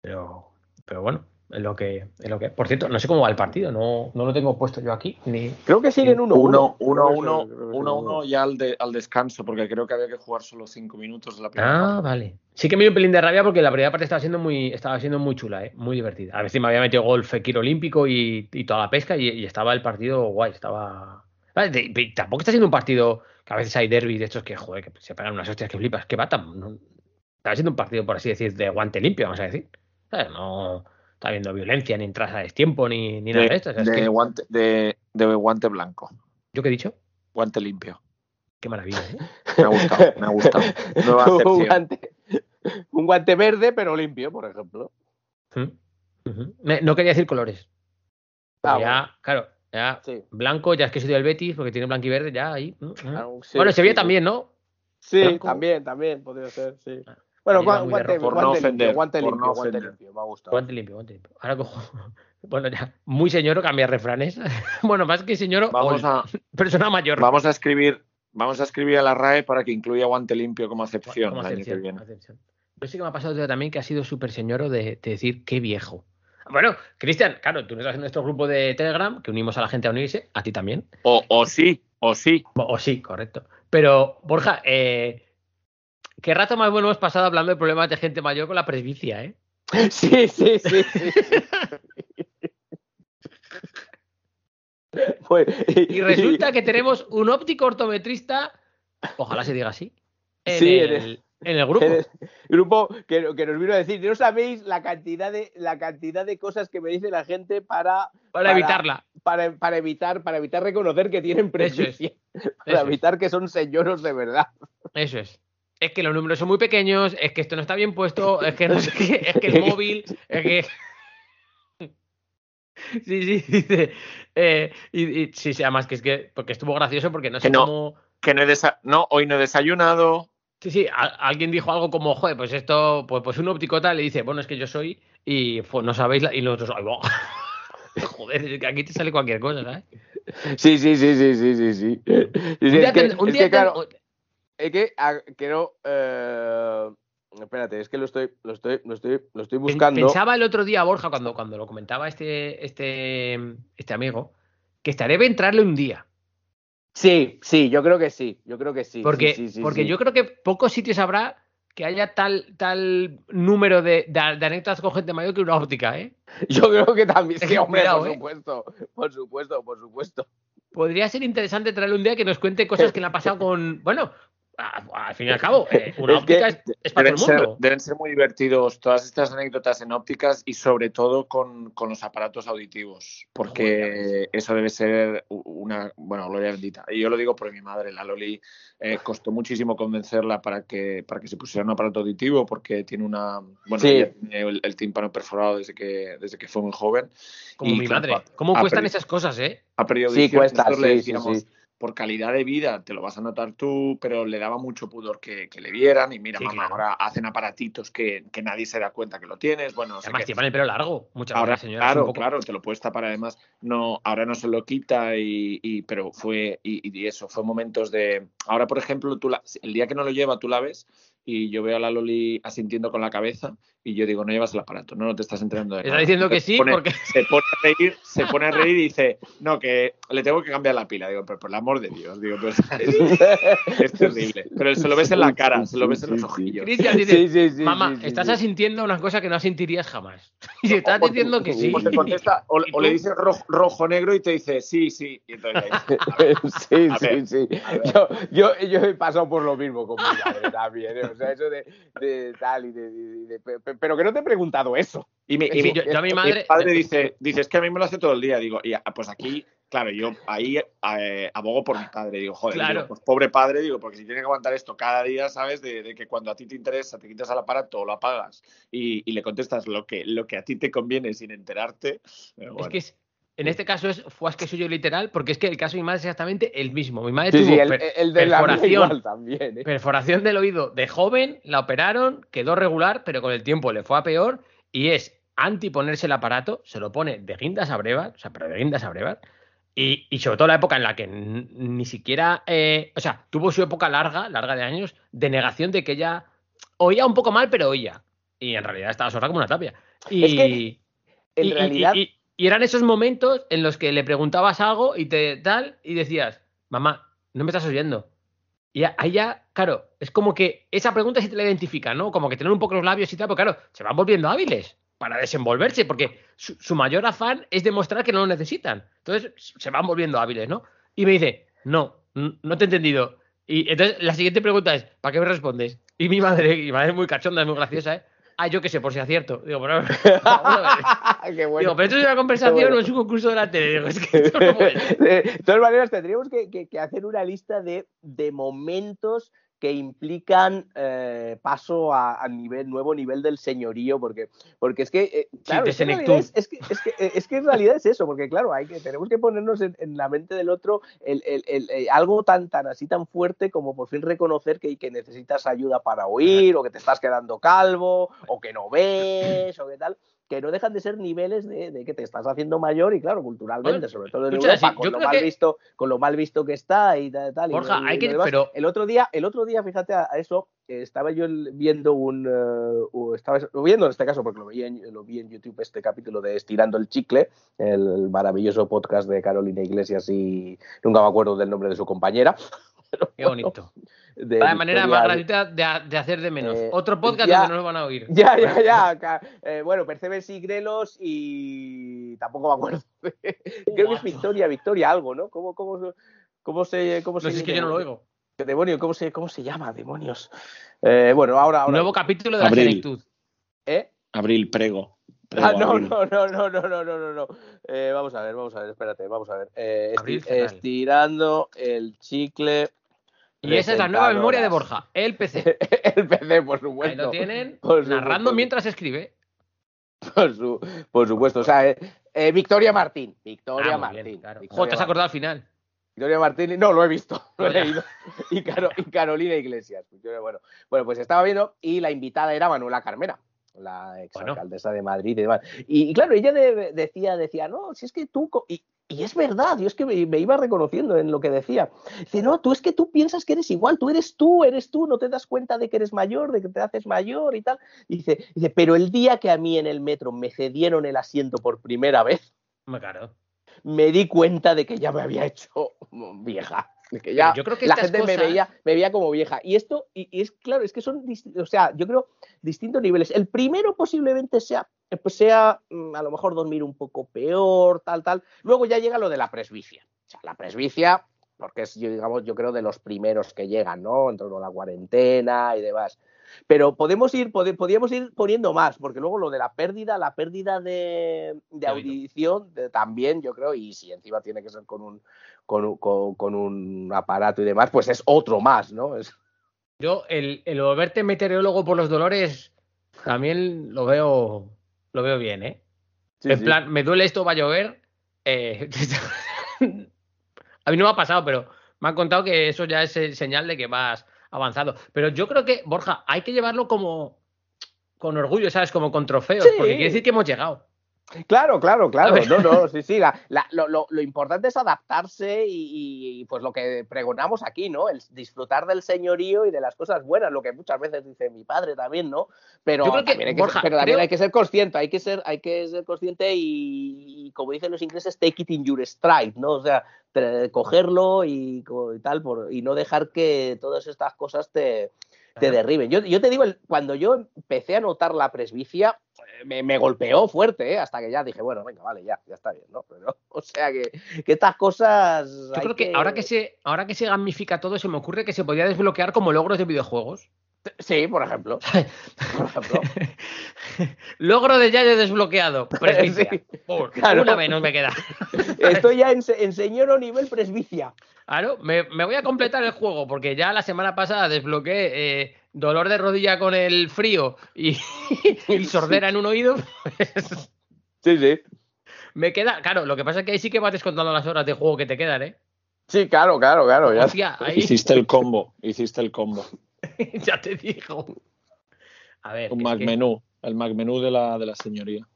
S7: Pero, pero bueno, es lo que, es lo que. Por cierto, no sé cómo va el partido, no, no lo tengo puesto yo aquí, ni.
S8: Creo que siguen 1-1.
S10: Uno, uno,
S8: Creo que
S10: uno, uno,
S8: uno.
S10: uno ya al, de- al descanso, porque creo que había que jugar solo cinco minutos de la primera
S7: Ah,
S10: parte.
S7: vale. Sí que me dio un pelín de rabia porque la primera parte estaba siendo muy, estaba siendo muy chula, ¿eh? muy divertida. A veces me había metido gol Fekir Olímpico y, y toda la pesca y, y estaba el partido guay, estaba. Vale, de- de- tampoco está siendo un partido que a veces hay derbis de estos que, joder, que se pegan unas hostias que flipas. Que va tan. no- estaba siendo un partido, por así decir, de guante limpio, vamos a decir. No. Está habiendo violencia, ni entradas a destiempo, ni, ni nada de,
S9: De,
S7: esto. O sea, es
S9: de
S7: que-
S9: guante, de, de guante blanco.
S7: ¿Yo qué he dicho?
S9: Guante limpio.
S7: Qué maravilla, ¿eh?
S9: Me ha gustado, me ha gustado. Nueva
S8: un, guante, un guante verde, pero limpio, por ejemplo.
S7: ¿Mm? No quería decir colores.
S8: Ah,
S7: ya, claro, ya
S8: Sí.
S7: blanco, ya es que soy del Betis, porque tiene blanco y verde, ya ahí.
S8: Ah, sí,
S7: bueno, Sevilla
S8: sí,
S7: también, ¿no?
S8: Sí,
S7: Blanco.
S8: también, también, podría ser, sí.
S7: Ah,
S8: Bueno, guante,
S7: rojo.
S9: Por no
S8: guante limpio,
S9: ofender,
S8: guante
S9: por
S8: limpio,
S9: no
S8: guante
S9: ofender.
S8: limpio, me ha gustado.
S7: Guante limpio, guante limpio. Ahora cojo. Bueno, ya, muy señor cambia refranes. bueno, más que señor,
S9: Vamos a,
S7: persona mayor.
S9: vamos a escribir, vamos a escribir a la RAE para que incluya guante limpio como acepción
S7: Como
S9: el año que
S7: acepción,
S9: viene.
S7: acepción. Yo sí que me ha pasado también que ha sido súper señoro de, de decir qué viejo. Bueno, Cristian, claro, tú no estás en nuestro grupo de Telegram, que unimos a la gente a unirse, a ti también.
S9: O, o sí, o sí.
S7: O, o sí, correcto. Pero, Borja, eh, ¿qué rato más bueno hemos pasado hablando de problemas de gente mayor con la presbicia, eh?
S8: Sí, sí, sí, sí.
S7: Y resulta que tenemos un óptico ortometrista, ojalá se diga así, en,
S8: Sí,
S7: el,
S8: en el-
S7: en el grupo.
S8: en el grupo que, que nos vino a decir, no sabéis la cantidad de la cantidad de cosas que me dice la gente para
S7: Para evitarla.
S8: para, para evitar para evitar reconocer que tienen presbicia, para
S7: Eso es.
S8: evitar que son señoros de verdad.
S7: Eso es. Es que los números son muy pequeños, es que esto no está bien puesto, es que no sé qué, es que el móvil, es que. Sí, sí, dice. eh, y, y- sí, sí, además que es que. Porque estuvo gracioso porque no sé
S9: Que no.
S7: cómo.
S9: Que no, he desa- no, hoy no he desayunado.
S7: Sí, sí, a- alguien dijo algo como, joder, pues esto, pues, pues un ópticota le dice, bueno, es que yo soy, y pues no sabéis, la- y nosotros, ay, joder, es que aquí te sale cualquier cosa, ¿sabes?
S8: Sí, sí, sí, sí, sí, sí, sí.
S7: Un día
S8: es que,
S7: ten- un
S8: es
S7: día
S8: que, claro,
S7: ten-
S8: es que quiero eh, espérate, es que lo estoy lo estoy lo estoy lo estoy buscando.
S7: Pensaba el otro día, Borja, cuando, cuando lo comentaba este, este, este amigo, que estaría bien entrarle un día.
S8: Sí, sí, yo creo que sí, yo creo que sí.
S7: Porque,
S8: sí, sí, sí,
S7: porque
S8: sí.
S7: yo creo que pocos sitios habrá que haya tal, tal número de, de, de anécdotas con gente mayor que una óptica, ¿eh?
S8: Yo creo que también, sí, hombre,
S7: cuidado,
S8: por
S7: ¿eh?
S8: supuesto, por supuesto, por supuesto.
S7: Podría ser interesante traerle un día que nos cuente cosas que le ha pasado con. Bueno, al fin y al cabo, eh, una
S8: Es que
S7: óptica es, es para
S9: Deben
S7: todo el
S9: ser,
S7: mundo.
S9: deben ser muy divertidos todas estas anécdotas en ópticas y sobre todo con, con los aparatos auditivos, porque eso debe ser una, bueno, gloria bendita. Y yo lo digo porque mi madre, la Loli, eh, costó muchísimo convencerla para que, para que se pusiera un aparato auditivo porque tiene una, bueno,
S8: Sí.
S9: tiene el, el tímpano perforado desde que, desde que fue muy joven.
S7: Como
S9: y
S7: mi
S9: claro,
S7: madre. ¿Cómo cuestan esas cosas, eh?
S9: ha perdido
S8: Sí, cuesta,
S9: nosotros le
S8: sí, sí,
S9: decíamos,
S8: sí.
S9: Por calidad de vida te lo vas a notar tú, pero le daba mucho pudor que, que le vieran y mira,
S7: Sí,
S9: mamá,
S7: claro.
S9: ahora hacen aparatitos que, que nadie se da cuenta que lo tienes, bueno, no
S7: Además, llevan el pelo largo. Muchas
S9: Ahora,
S7: veces, señoras.
S9: claro,
S7: poco-
S9: claro, te lo puedes tapar además. No, ahora no se lo quita y, y- pero fue y, y eso, fue momentos de. Ahora, por ejemplo, tú la- el día que no lo lleva, tú la ves y yo veo a la Loli asintiendo con la cabeza y yo digo, no llevas el aparato, no, no te estás enterando de
S7: Está
S9: nada.
S7: diciendo que
S9: Se
S7: sí,
S9: pone-
S7: porque.
S9: se pone a reír, se pone a reír y dice, no, que le tengo que cambiar la pila. Digo, pero por el amor de Dios, digo, pero es, es terrible. Pero se lo ves en la cara, se lo ves en los ojillos.
S7: Cristian dice,
S8: Sí, sí, sí,
S7: mamá,
S8: sí, sí,
S7: estás
S8: sí.
S7: asintiendo una cosa que no asentirías jamás. Y estás
S9: O-
S7: diciendo que sí.
S9: O te contesta, o,
S7: ¿Y
S9: o le dices rojo, rojo negro y te dice, sí, sí. Y entonces
S8: sí, sí, sí. Yo, yo, yo he pasado por lo mismo con mi madre también. ¿eh? O sea, eso de, de tal y de, de- Pero que no te he preguntado eso.
S9: Y mi, y mi-
S7: yo, yo a mi
S9: mi
S7: madre.
S9: padre dice, dice, es que a mí me lo hace todo el día. Digo, y ah, pues aquí, claro, yo ahí eh, abogo por mi padre. Digo, joder,
S7: Claro.
S9: digo, pues pobre padre, digo, porque si tiene que aguantar esto cada día, ¿sabes? De, de que cuando a ti te interesa, te quitas al aparato o lo apagas y, y le contestas lo que, lo que a ti te conviene sin enterarte.
S7: Es que es- en este caso es fue que suyo literal, porque es que el caso de mi madre es exactamente el mismo. Mi madre
S8: Sí,
S7: tuvo
S8: sí, el,
S7: per-
S8: el de la mía
S7: perforación,
S8: igual también. ¿eh?
S7: perforación del oído de joven, la operaron, quedó regular, pero con el tiempo le fue a peor y es anti ponerse el aparato, se lo pone de guindas a brevas, o sea, pero de guindas a brevas, y, y sobre todo la época en la que ni siquiera, eh, o sea, tuvo su época larga, larga de años, de negación de que ella oía un poco mal, pero oía. Y en realidad estaba sorda como una tapia. Y,
S8: Es que, En
S7: y-
S8: realidad,
S7: y- y- eran esos momentos en los que le preguntabas algo y te tal, y decías, mamá, no me estás oyendo. Y ahí ya, claro, es como que esa pregunta sí te la identifica, ¿no? Como que tener un poco los labios y tal, pero claro, se van volviendo hábiles para desenvolverse, porque su, su mayor afán es demostrar que no lo necesitan. Entonces, se van volviendo hábiles, ¿no? Y me dice, no, no te he entendido. Y entonces la siguiente pregunta es, ¿para qué me respondes? Y mi madre, mi madre es muy cachonda, es muy graciosa, ¿eh? Ah, yo qué sé, por si acierto. Digo, pero,
S8: Qué bueno.
S7: digo, pero esto es una conversación,
S8: bueno.
S7: no es un concurso de la tele. Digo, es que esto no puede.
S8: De todas maneras, tendríamos que, que- que hacer una lista de, de momentos que implican eh, paso a, a nivel, nuevo nivel del señorío, porque, porque es que, eh, claro,
S7: de
S8: es que, es, es que, es, que, eh, es que en realidad es eso, porque claro, hay que, tenemos que ponernos en, en la mente del otro el, el- el- eh, algo tan, tan así tan fuerte como por fin reconocer que, que necesitas ayuda para oír, o que te estás quedando calvo, o que no ves, o que tal que no dejan de ser niveles de, de que te estás haciendo mayor y claro, culturalmente,
S7: Bueno,
S8: sobre todo en Europa, con lo mal
S7: que-
S8: visto, con lo mal visto que está y tal, tal, y-
S7: Borja,
S8: y
S7: hay que- pero-
S8: el otro día, el otro día, fíjate a, eso, eh, estaba yo viendo un eh, u- estaba viendo en este caso porque lo vi en, lo vi en YouTube este capítulo de Estirando el chicle, el maravilloso podcast de Carolina Iglesias y nunca me acuerdo del nombre de su compañera.
S7: Qué bonito.
S8: De
S7: Vaya manera más gratuita de, de hacer de menos.
S8: Eh,
S7: Otro podcast
S8: ya-
S7: donde no nos van a oír.
S8: Ya, ya, ya. eh, bueno, Percebes y Grelos y tampoco me acuerdo. Creo que es Victoria, Victoria algo, ¿no? ¿Cómo, cómo, se- cómo se cómo
S7: No
S8: se
S7: es que yo no lo oigo.
S8: Demonio, ¿cómo se, cómo se llama? Demonios. Eh, bueno, ahora, ahora.
S7: Nuevo capítulo de la
S10: Abril.
S7: senectud.
S8: ¿Eh?
S10: Abril, prego. Prego,
S8: Ah, no,
S10: Abril.
S8: no, no, no, no, no, no, no, no. Eh, vamos a ver, vamos a ver, espérate, vamos a ver. Eh, esti-
S7: Abril Fenal.
S8: estirando el chicle.
S7: Y esa es la nueva memoria de. Borja, el PC.
S8: el PC, por
S7: Ahí
S8: supuesto.
S7: lo tienen,
S8: Por
S7: narrando
S8: supuesto.
S7: mientras escribe.
S8: Por, su- por supuesto. O sea, eh, eh, Victoria Martín. Victoria
S7: Ah,
S8: Martín.
S7: bien, claro.
S8: Victoria
S7: te has acordado al final.
S8: Victoria Martín, no, lo he visto, lo he
S7: Vaya.
S8: leído. Y, Caro- y Carolina Iglesias. Victoria, bueno. bueno, pues estaba viendo y la invitada era Manuela Carmena, la exalcaldesa de Madrid y demás. Y, y claro, ella de- decía, decía, no, si es que tú. co-". Y, y es verdad, yo es que me, me iba reconociendo en lo que decía. Dice, no, tú es que tú piensas que eres igual, tú eres tú, eres tú, no te das cuenta de que eres mayor, de que te haces mayor y tal. Dice, dice pero el día que a mí en el metro me cedieron el asiento por primera vez, me di cuenta de que ya me había hecho vieja. Que ya
S7: yo creo que
S8: la gente me, veía, me veía como vieja. Y esto, y, y es claro, es que son, o sea, yo creo distintos niveles. El primero posiblemente sea, eh, pues sea mm, a lo mejor dormir un poco peor, tal, tal. Luego ya llega lo de la presbicia. O sea, la presbicia, porque es, yo, digamos, yo creo de los primeros que llegan, ¿no? En torno a la cuarentena y demás. Pero podemos ir, pode- podríamos ir poniendo más, porque luego lo de la pérdida, la pérdida de, de audición de- también, yo creo, y si encima tiene que ser con un, con, un- con- con un aparato y demás, pues es otro más, ¿no? Es,
S7: Yo, el, el volverte meteorólogo por los dolores, también lo veo, lo veo bien, ¿eh?
S8: sí,
S7: en
S8: sí.
S7: plan, me duele esto, va a llover. eh, a mí no me ha pasado, pero me han contado que eso ya es eh, señal de que vas avanzando. Pero yo creo que, Borja, hay que llevarlo como con orgullo, ¿sabes? Como con trofeos,
S8: Sí.
S7: porque quiere decir que hemos llegado.
S8: Claro, claro, claro. No, no, sí, sí. la- la- lo, lo- lo importante es adaptarse y, y, pues lo que pregonamos aquí, ¿no? El disfrutar del señorío y de las cosas buenas, lo que muchas veces dice mi padre también, ¿no? Pero
S7: que,
S8: también, hay que,
S7: Borja,
S8: ser, pero también
S7: creo-
S8: hay que ser consciente, hay que ser, hay que ser consciente y, y como dicen los ingleses, take it in your stride, ¿no? O sea, cogerlo y, y tal, por, y no dejar que todas estas cosas te, te derriben. Yo, yo te digo, cuando yo empecé a notar la presbicia, me, me golpeó fuerte, ¿eh? hasta que ya dije, bueno, venga, vale, ya, ya está bien, ¿no? Pero, o sea que, que estas cosas.
S7: Yo creo que, ahora que se ahora que se gamifica todo, se me ocurre que se podría desbloquear como logros de videojuegos.
S8: Sí, por ejemplo. Por ejemplo.
S7: Logro de Yayo desbloqueado. Presbicia.
S8: Sí,
S7: Por-
S8: claro.
S7: Una menos me queda.
S8: Estoy ya en, se- en señor nivel presbicia.
S7: Claro, me, me voy a completar el juego porque ya la semana pasada desbloqueé eh, dolor de rodilla con el frío y, y sordera en un oído. pues,
S8: Sí, sí.
S7: me queda, claro, lo que pasa es que ahí sí que vas descontando las horas de juego que te quedan, ¿eh?
S8: Sí, claro, claro, claro. Ya.
S7: Hostia, ahí
S10: Hiciste el combo, hiciste el combo.
S7: ya te digo. A ver,
S10: Un Mac
S7: que-
S10: menú, el Mac menú de la, de la señoría.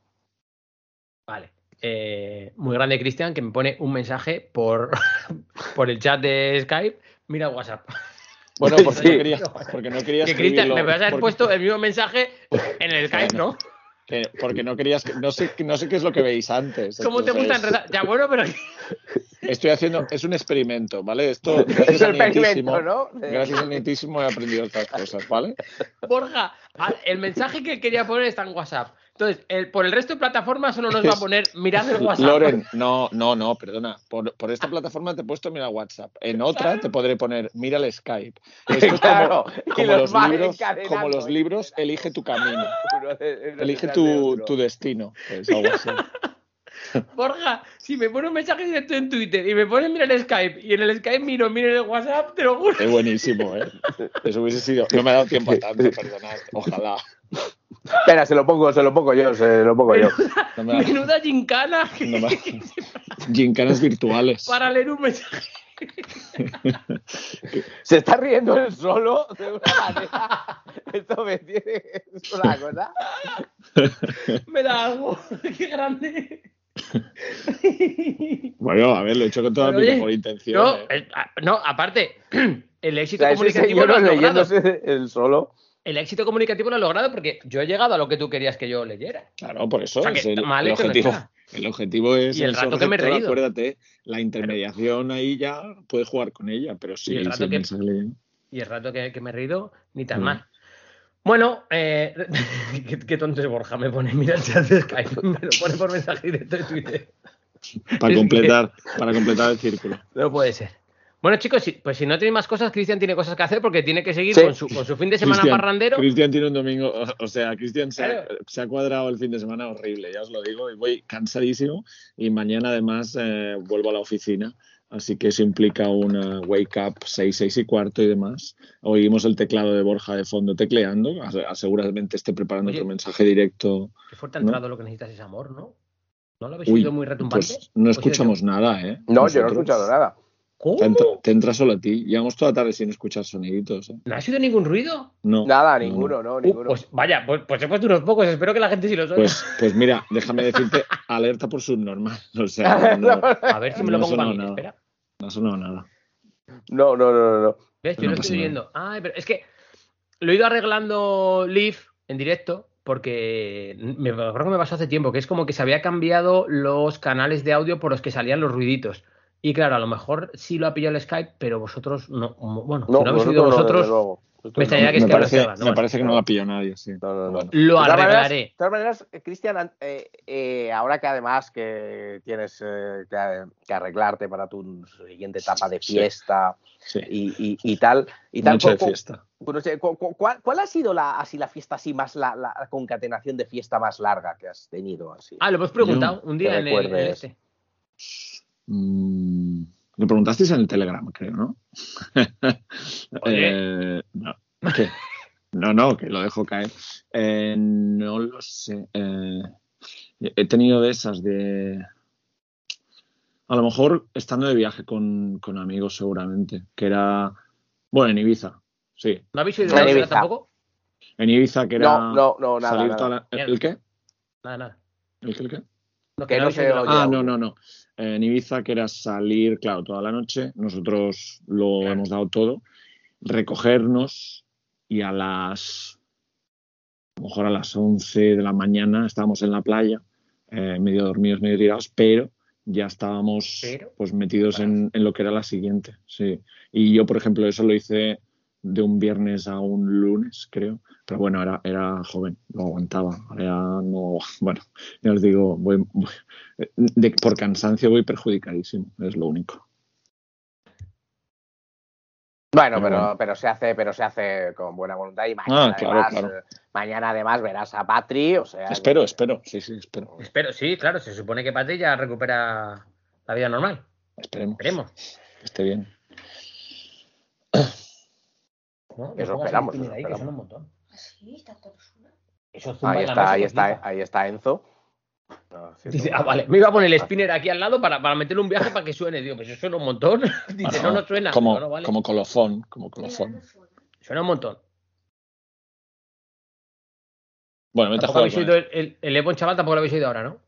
S7: Vale. Eh, muy grande Cristian que me pone un mensaje por, por el chat de Skype. Mira WhatsApp.
S10: Bueno, porque,
S8: Sí.
S10: no quería, porque no quería
S7: Que Cristian, me vas a haber
S10: porque-
S7: puesto el mismo mensaje en el Skype, ¿no?
S10: que- porque no querías, que- no sé, no sé qué es lo que veis antes.
S7: ¿Cómo te gusta enredar? Ya, bueno, pero
S10: Estoy haciendo, es un experimento, ¿vale? Esto,
S8: Es un experimento, ¿no?
S10: gracias a Nietísimo he aprendido estas cosas, ¿vale?
S7: Borja, el mensaje que quería poner está en WhatsApp. Entonces, el- por el resto de plataformas solo nos va a poner mirad el WhatsApp.
S9: Loren, no, no, no, perdona. Por, por esta plataforma te he puesto mira WhatsApp. En otra te podré poner mira el Skype. Esto es
S8: Claro,
S9: como,
S8: y
S9: como
S8: los
S9: libros,
S8: encadenando.
S9: como los libros, elige tu camino, elige tu destino. Pues algo así.
S7: Borja, si me pone un mensaje directo en Twitter y me pone mira el Skype y en el Skype miro, mira el WhatsApp, te lo juro.
S9: Es buenísimo, ¿eh? Eso hubiese sido. No me ha dado tiempo a tanto, perdonad. Ojalá.
S8: Espera, se lo pongo, se lo pongo yo, se lo pongo yo.
S9: No me ha-
S7: Menuda gincana
S9: no me Gincanas virtuales.
S7: para leer un mensaje.
S8: Se está riendo él solo de una manera. Esto me tiene. Es una cosa.
S7: Me da algo. Qué grande.
S9: Bueno, a ver, lo he hecho con toda
S7: Pero,
S9: mi
S7: oye,
S9: mejor intención.
S7: No,
S9: ¿eh?
S7: ah, no, aparte, el
S8: O
S7: éxito
S8: sea,
S7: comunicativo lo has logrado.
S8: él solo.
S7: El éxito comunicativo lo has logrado porque yo he llegado a lo que tú querías que yo leyera.
S9: Claro, por eso
S7: O sea, que
S9: es el, el objetivo. el objetivo es
S7: Y el
S9: el
S7: rato que me he reído.
S9: Acuérdate, la intermediación ahí ya puedes jugar con ella, pero sí,
S7: Y el rato que-. Y el rato que, que me he reído, ni tan
S9: Mm.
S7: mal. Bueno, eh, qué, qué tonto es Borja, me pone, mira el chat de Skype, me lo pone por mensaje directo de Twitter.
S9: Para completar, para completar el círculo.
S7: No puede ser. Bueno, chicos, si- pues si no tenéis más cosas, Cristian tiene cosas que hacer porque tiene que seguir
S8: Sí.
S7: con, su, con su fin de semana
S9: Cristian-
S7: parrandero.
S9: Cristian tiene un domingo, o, o sea, Cristian se, ha-
S7: Claro.
S9: se ha cuadrado el fin de semana horrible, ya os lo digo, y voy cansadísimo y mañana además eh, vuelvo a la oficina, así que eso implica una wake up 6, 6 y cuarto y demás. Oímos el teclado de Borja de fondo tecleando, seguramente esté preparando
S7: Oye.
S9: otro mensaje directo.
S7: Qué fuerte ha
S9: ¿no?
S7: entrado lo que necesitas es amor, ¿no? ¿No lo habéis
S9: Uy,
S7: oído muy retumbante?
S9: pues no
S7: ¿O he sido
S9: escuchamos nada, ¿eh?
S8: No, yo no he escuchado nada.
S7: ¿Cómo?
S9: Te entra, te entra solo a ti. Llevamos toda la tarde sin escuchar soniditos. ¿eh?
S7: ¿No ha sido ningún ruido?
S9: No.
S8: Nada,
S9: no, no.
S8: ninguno, no,
S7: Uh,
S8: ninguno.
S7: pues vaya, pues, pues he puesto unos pocos, espero que la gente sí los oiga.
S9: Pues, pues mira, déjame decirte, alerta por subnormal. O sea, no,
S7: A ver si me lo
S9: no
S7: pongo para mí,
S9: nada.
S7: espera.
S9: no ha sonado nada.
S8: No, no, no, no, no.
S7: ¿Ves? Yo
S9: No
S7: lo estoy oyendo. Ay, pero es que lo he ido arreglando Leaf en directo porque me acuerdo que me pasó hace tiempo, que es como que se había cambiado los canales de audio por los que salían los ruiditos. Y claro, a lo mejor sí lo ha pillado el Skype, pero vosotros no. Bueno, si
S8: No,
S7: no habéis oído
S8: no,
S7: vosotros.
S8: Nosotros
S7: me extrañaría que es que lo
S9: parece,
S7: ¿no?
S9: me parece que no lo ha pillado nadie, sí.
S8: No, no, no.
S9: Bueno.
S7: lo
S8: De
S7: arreglaré.
S8: De todas maneras, Cristian, an- eh, eh, ahora que además que tienes eh, que, que arreglarte para tu siguiente etapa de fiesta
S9: Sí.
S8: y, y- y tal, y tal cu-
S9: fiesta.
S8: no ¿cuál, cuál ha sido la, así, la fiesta así más, la, la- concatenación de fiesta más larga que has tenido? Así?
S7: Ah, lo hemos preguntado un día en el, en este.
S9: Mm, lo preguntasteis en el Telegram, creo, ¿no?
S7: Oye.
S9: Eh, no. ¿Qué? No, no, que lo dejo caer. Eh, no lo sé. Eh, he tenido de esas de. A lo mejor estando de viaje con, con amigos, seguramente. Que era. Bueno, en Ibiza. Sí.
S7: ¿No habéis oído
S8: En
S7: nada
S8: Ibiza.
S7: tampoco?
S9: En Ibiza, que era.
S8: No, no, no, nada.
S9: salir
S8: nada.
S9: toda la- ¿El qué?
S7: Nada, nada.
S9: ¿El qué? ¿El qué?
S7: No,
S8: Que no se.
S9: Ah, no, no, no. En Ibiza, que era salir, claro, toda la noche. Nosotros lo
S7: Claro.
S9: hemos dado todo. Recogernos y a las. A lo mejor a las 11 de la mañana estábamos en la playa, eh, medio dormidos, medio tirados, pero ya estábamos
S7: Pero,
S9: pues metidos en, en lo que era la siguiente. Sí. Y yo, por ejemplo, eso lo hice de un viernes a un lunes, creo. Pero bueno, era, era joven, lo aguantaba. Ahora ya no. Bueno, ya os digo, voy, voy- de- por cansancio voy perjudicadísimo, es lo único.
S8: Bueno,
S9: Pero
S8: pero,
S9: bueno.
S8: pero se hace, pero se hace con buena voluntad y mañana
S9: Ah, claro,
S8: además,
S9: claro.
S8: mañana además verás a Patri, o sea,
S9: Espero,
S8: que-
S9: espero, sí, sí, espero.
S7: espero, sí, claro, se supone que Patri ya recupera la vida normal.
S9: Esperemos.
S7: Esperemos.
S9: Que esté bien.
S7: ¿No?
S8: Eso esperamos,
S7: spinner
S8: eso
S7: ahí, que
S8: esperamos.
S7: suena un montón.
S11: Así, está todo solo.
S7: Eso zumba
S8: ahí
S7: en la
S8: está,
S7: mesa
S8: ahí
S7: que
S8: está, ahí está Enzo. No, sí,
S7: Dice, ah, vale, me iba a poner el spinner aquí al lado para, para meterle un viaje para que suene. Digo, pues eso suena un montón. Dice, no, no suena.
S9: Como,
S7: no, vale.
S9: como colofón, como colofón.
S11: suena.
S7: Un montón.
S9: Bueno, jugar
S7: habéis oído
S9: él.
S7: el, el, el Ebon chaval, tampoco lo habéis oído ahora, ¿no?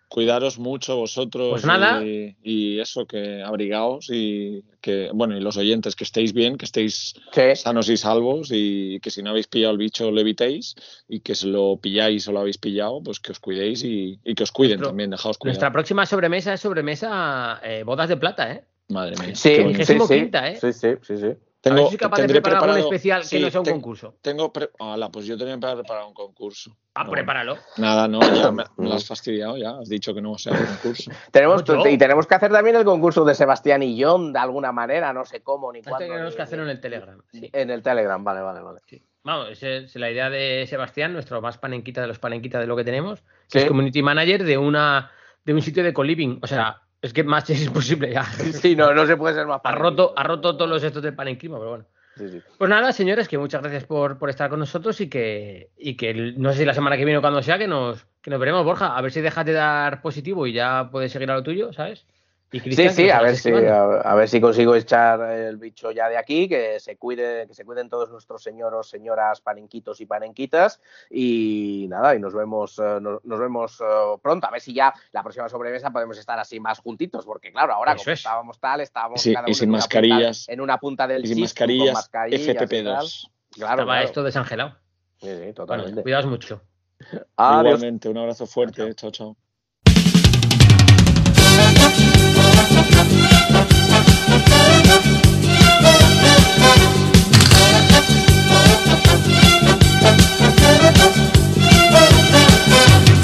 S10: cuidaros mucho vosotros
S7: Pues nada.
S10: Y, y eso, que abrigaos y que, bueno, y los oyentes, que estéis bien, que estéis
S8: Sí.
S10: sanos y salvos y que si no habéis pillado el bicho lo evitéis y que si lo pilláis o lo habéis pillado, pues que os cuidéis y, y que os cuiden
S7: Nuestro-
S10: también, dejaos cuidar.
S7: Nuestra próxima sobremesa es sobremesa eh, bodas de plata, ¿eh?
S10: Madre mía.
S8: Sí, sí, sí.
S7: quinta, ¿eh?
S8: Sí, sí, sí, sí.
S7: A ver
S10: Tengo,
S7: si soy capaz de
S10: tendré
S7: preparar
S10: preparado-
S7: especial que no sea un
S10: te-
S7: concurso.
S10: Tengo, pre- Hala, pues yo tenía preparado un concurso.
S7: Ah,
S10: No,
S7: prepáralo.
S10: Nada, no, ya me, me lo has fastidiado ya. Has dicho que no sea un concurso.
S8: Tenemos,
S7: No, yo.
S8: y tenemos que hacer también el concurso de Sebastián y John de alguna manera, no sé cómo ni cuándo.
S7: tenemos
S8: ni-
S7: que hacerlo en el Telegram. Sí.
S8: En el Telegram, vale, vale, vale.
S7: Vamos, esa es la idea de Sebastián, nuestro más panenquita de los panenquitas de lo que tenemos, que
S8: Sí.
S7: es community manager de una de un sitio de co-living. O sea, es que más es imposible ya.
S8: Sí, no, no se puede ser más
S7: Ha roto, ha roto todos los estos del panenquismo, pero bueno.
S8: Sí, sí.
S7: Pues nada, señores, que muchas gracias por, por estar con nosotros y que, y que no sé si la semana que viene o cuando sea, que nos, que nos veremos, Borja. A ver si dejas de dar positivo y ya puedes seguir a lo tuyo, ¿sabes? Y
S8: Sí, sí, a ver si, a, a ver si consigo echar el bicho ya de aquí, que se cuide, que se cuiden todos nuestros señoros, señoras, panenquitos y panenquitas. Y nada, y nos vemos, eh, nos, nos vemos eh, pronto. A ver si ya la próxima sobremesa podemos estar así más juntitos, porque claro, ahora
S7: Eso
S8: como
S7: es.
S8: estábamos tal, estábamos
S10: Y sin-
S8: cada
S10: y
S8: uno
S10: sin
S8: en una
S10: mascarillas.
S8: punta- en una punta del
S10: Y sin mascarillas,
S8: con mascarillas y tal.
S10: FPP2.
S8: Claro,
S7: Estaba
S8: claro.
S7: esto desangelado.
S8: Sí, sí,
S7: Bueno,
S8: totalmente.
S7: cuidaos mucho.
S8: Adiós.
S10: Igualmente, un abrazo fuerte. Chao, chao.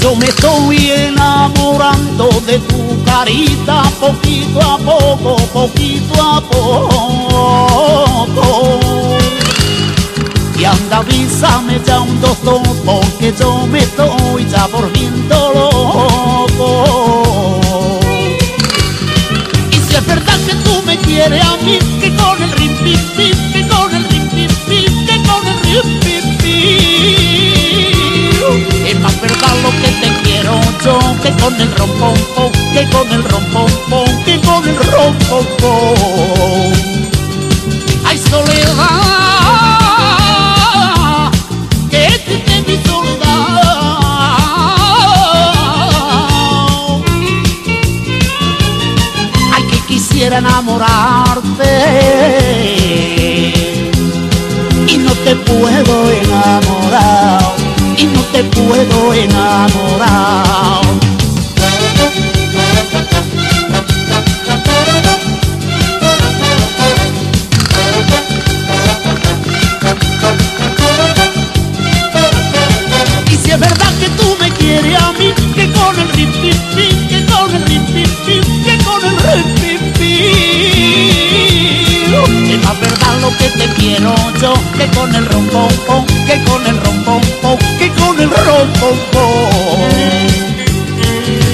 S12: Yo me estoy enamorando de tu carita poquito a poco, poquito a poco. Y anda, avísame ya un doctor porque yo me estoy ya volviendo loco. Que tú me quieres a mí, que con el rim pim que con el rim pim que con el rim pim. Es más verdad lo que te quiero yo, que con el rompompón, que con el rompompón, que con el rompompón. Ay, soledad, quisiera enamorarte y no te puedo enamorar, y no te puedo enamorar. Y si es verdad que tú me quieres a mí, que con el rip pim pim, que con el rip pim, que con el rip. Es más verdad lo que te quiero yo, que con el rompompón, que con el rompompón, que con el rompompón.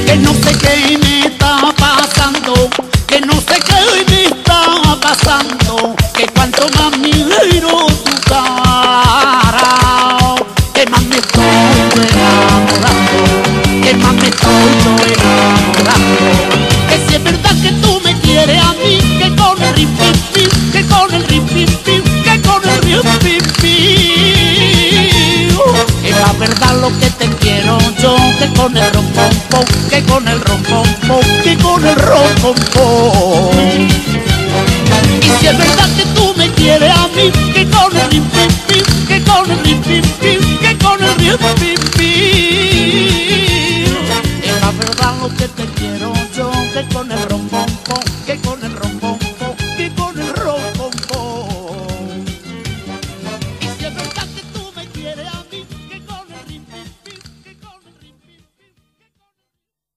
S12: Que no sé qué que con el rompón, que con el rompón, que con el rompón. Y si es verdad que tú me quieres a mí, que con el rim, pim, pim, que con el rim, pim, pim, que con el rim, pim, pim. Es la verdad lo que te quiero yo, que con el.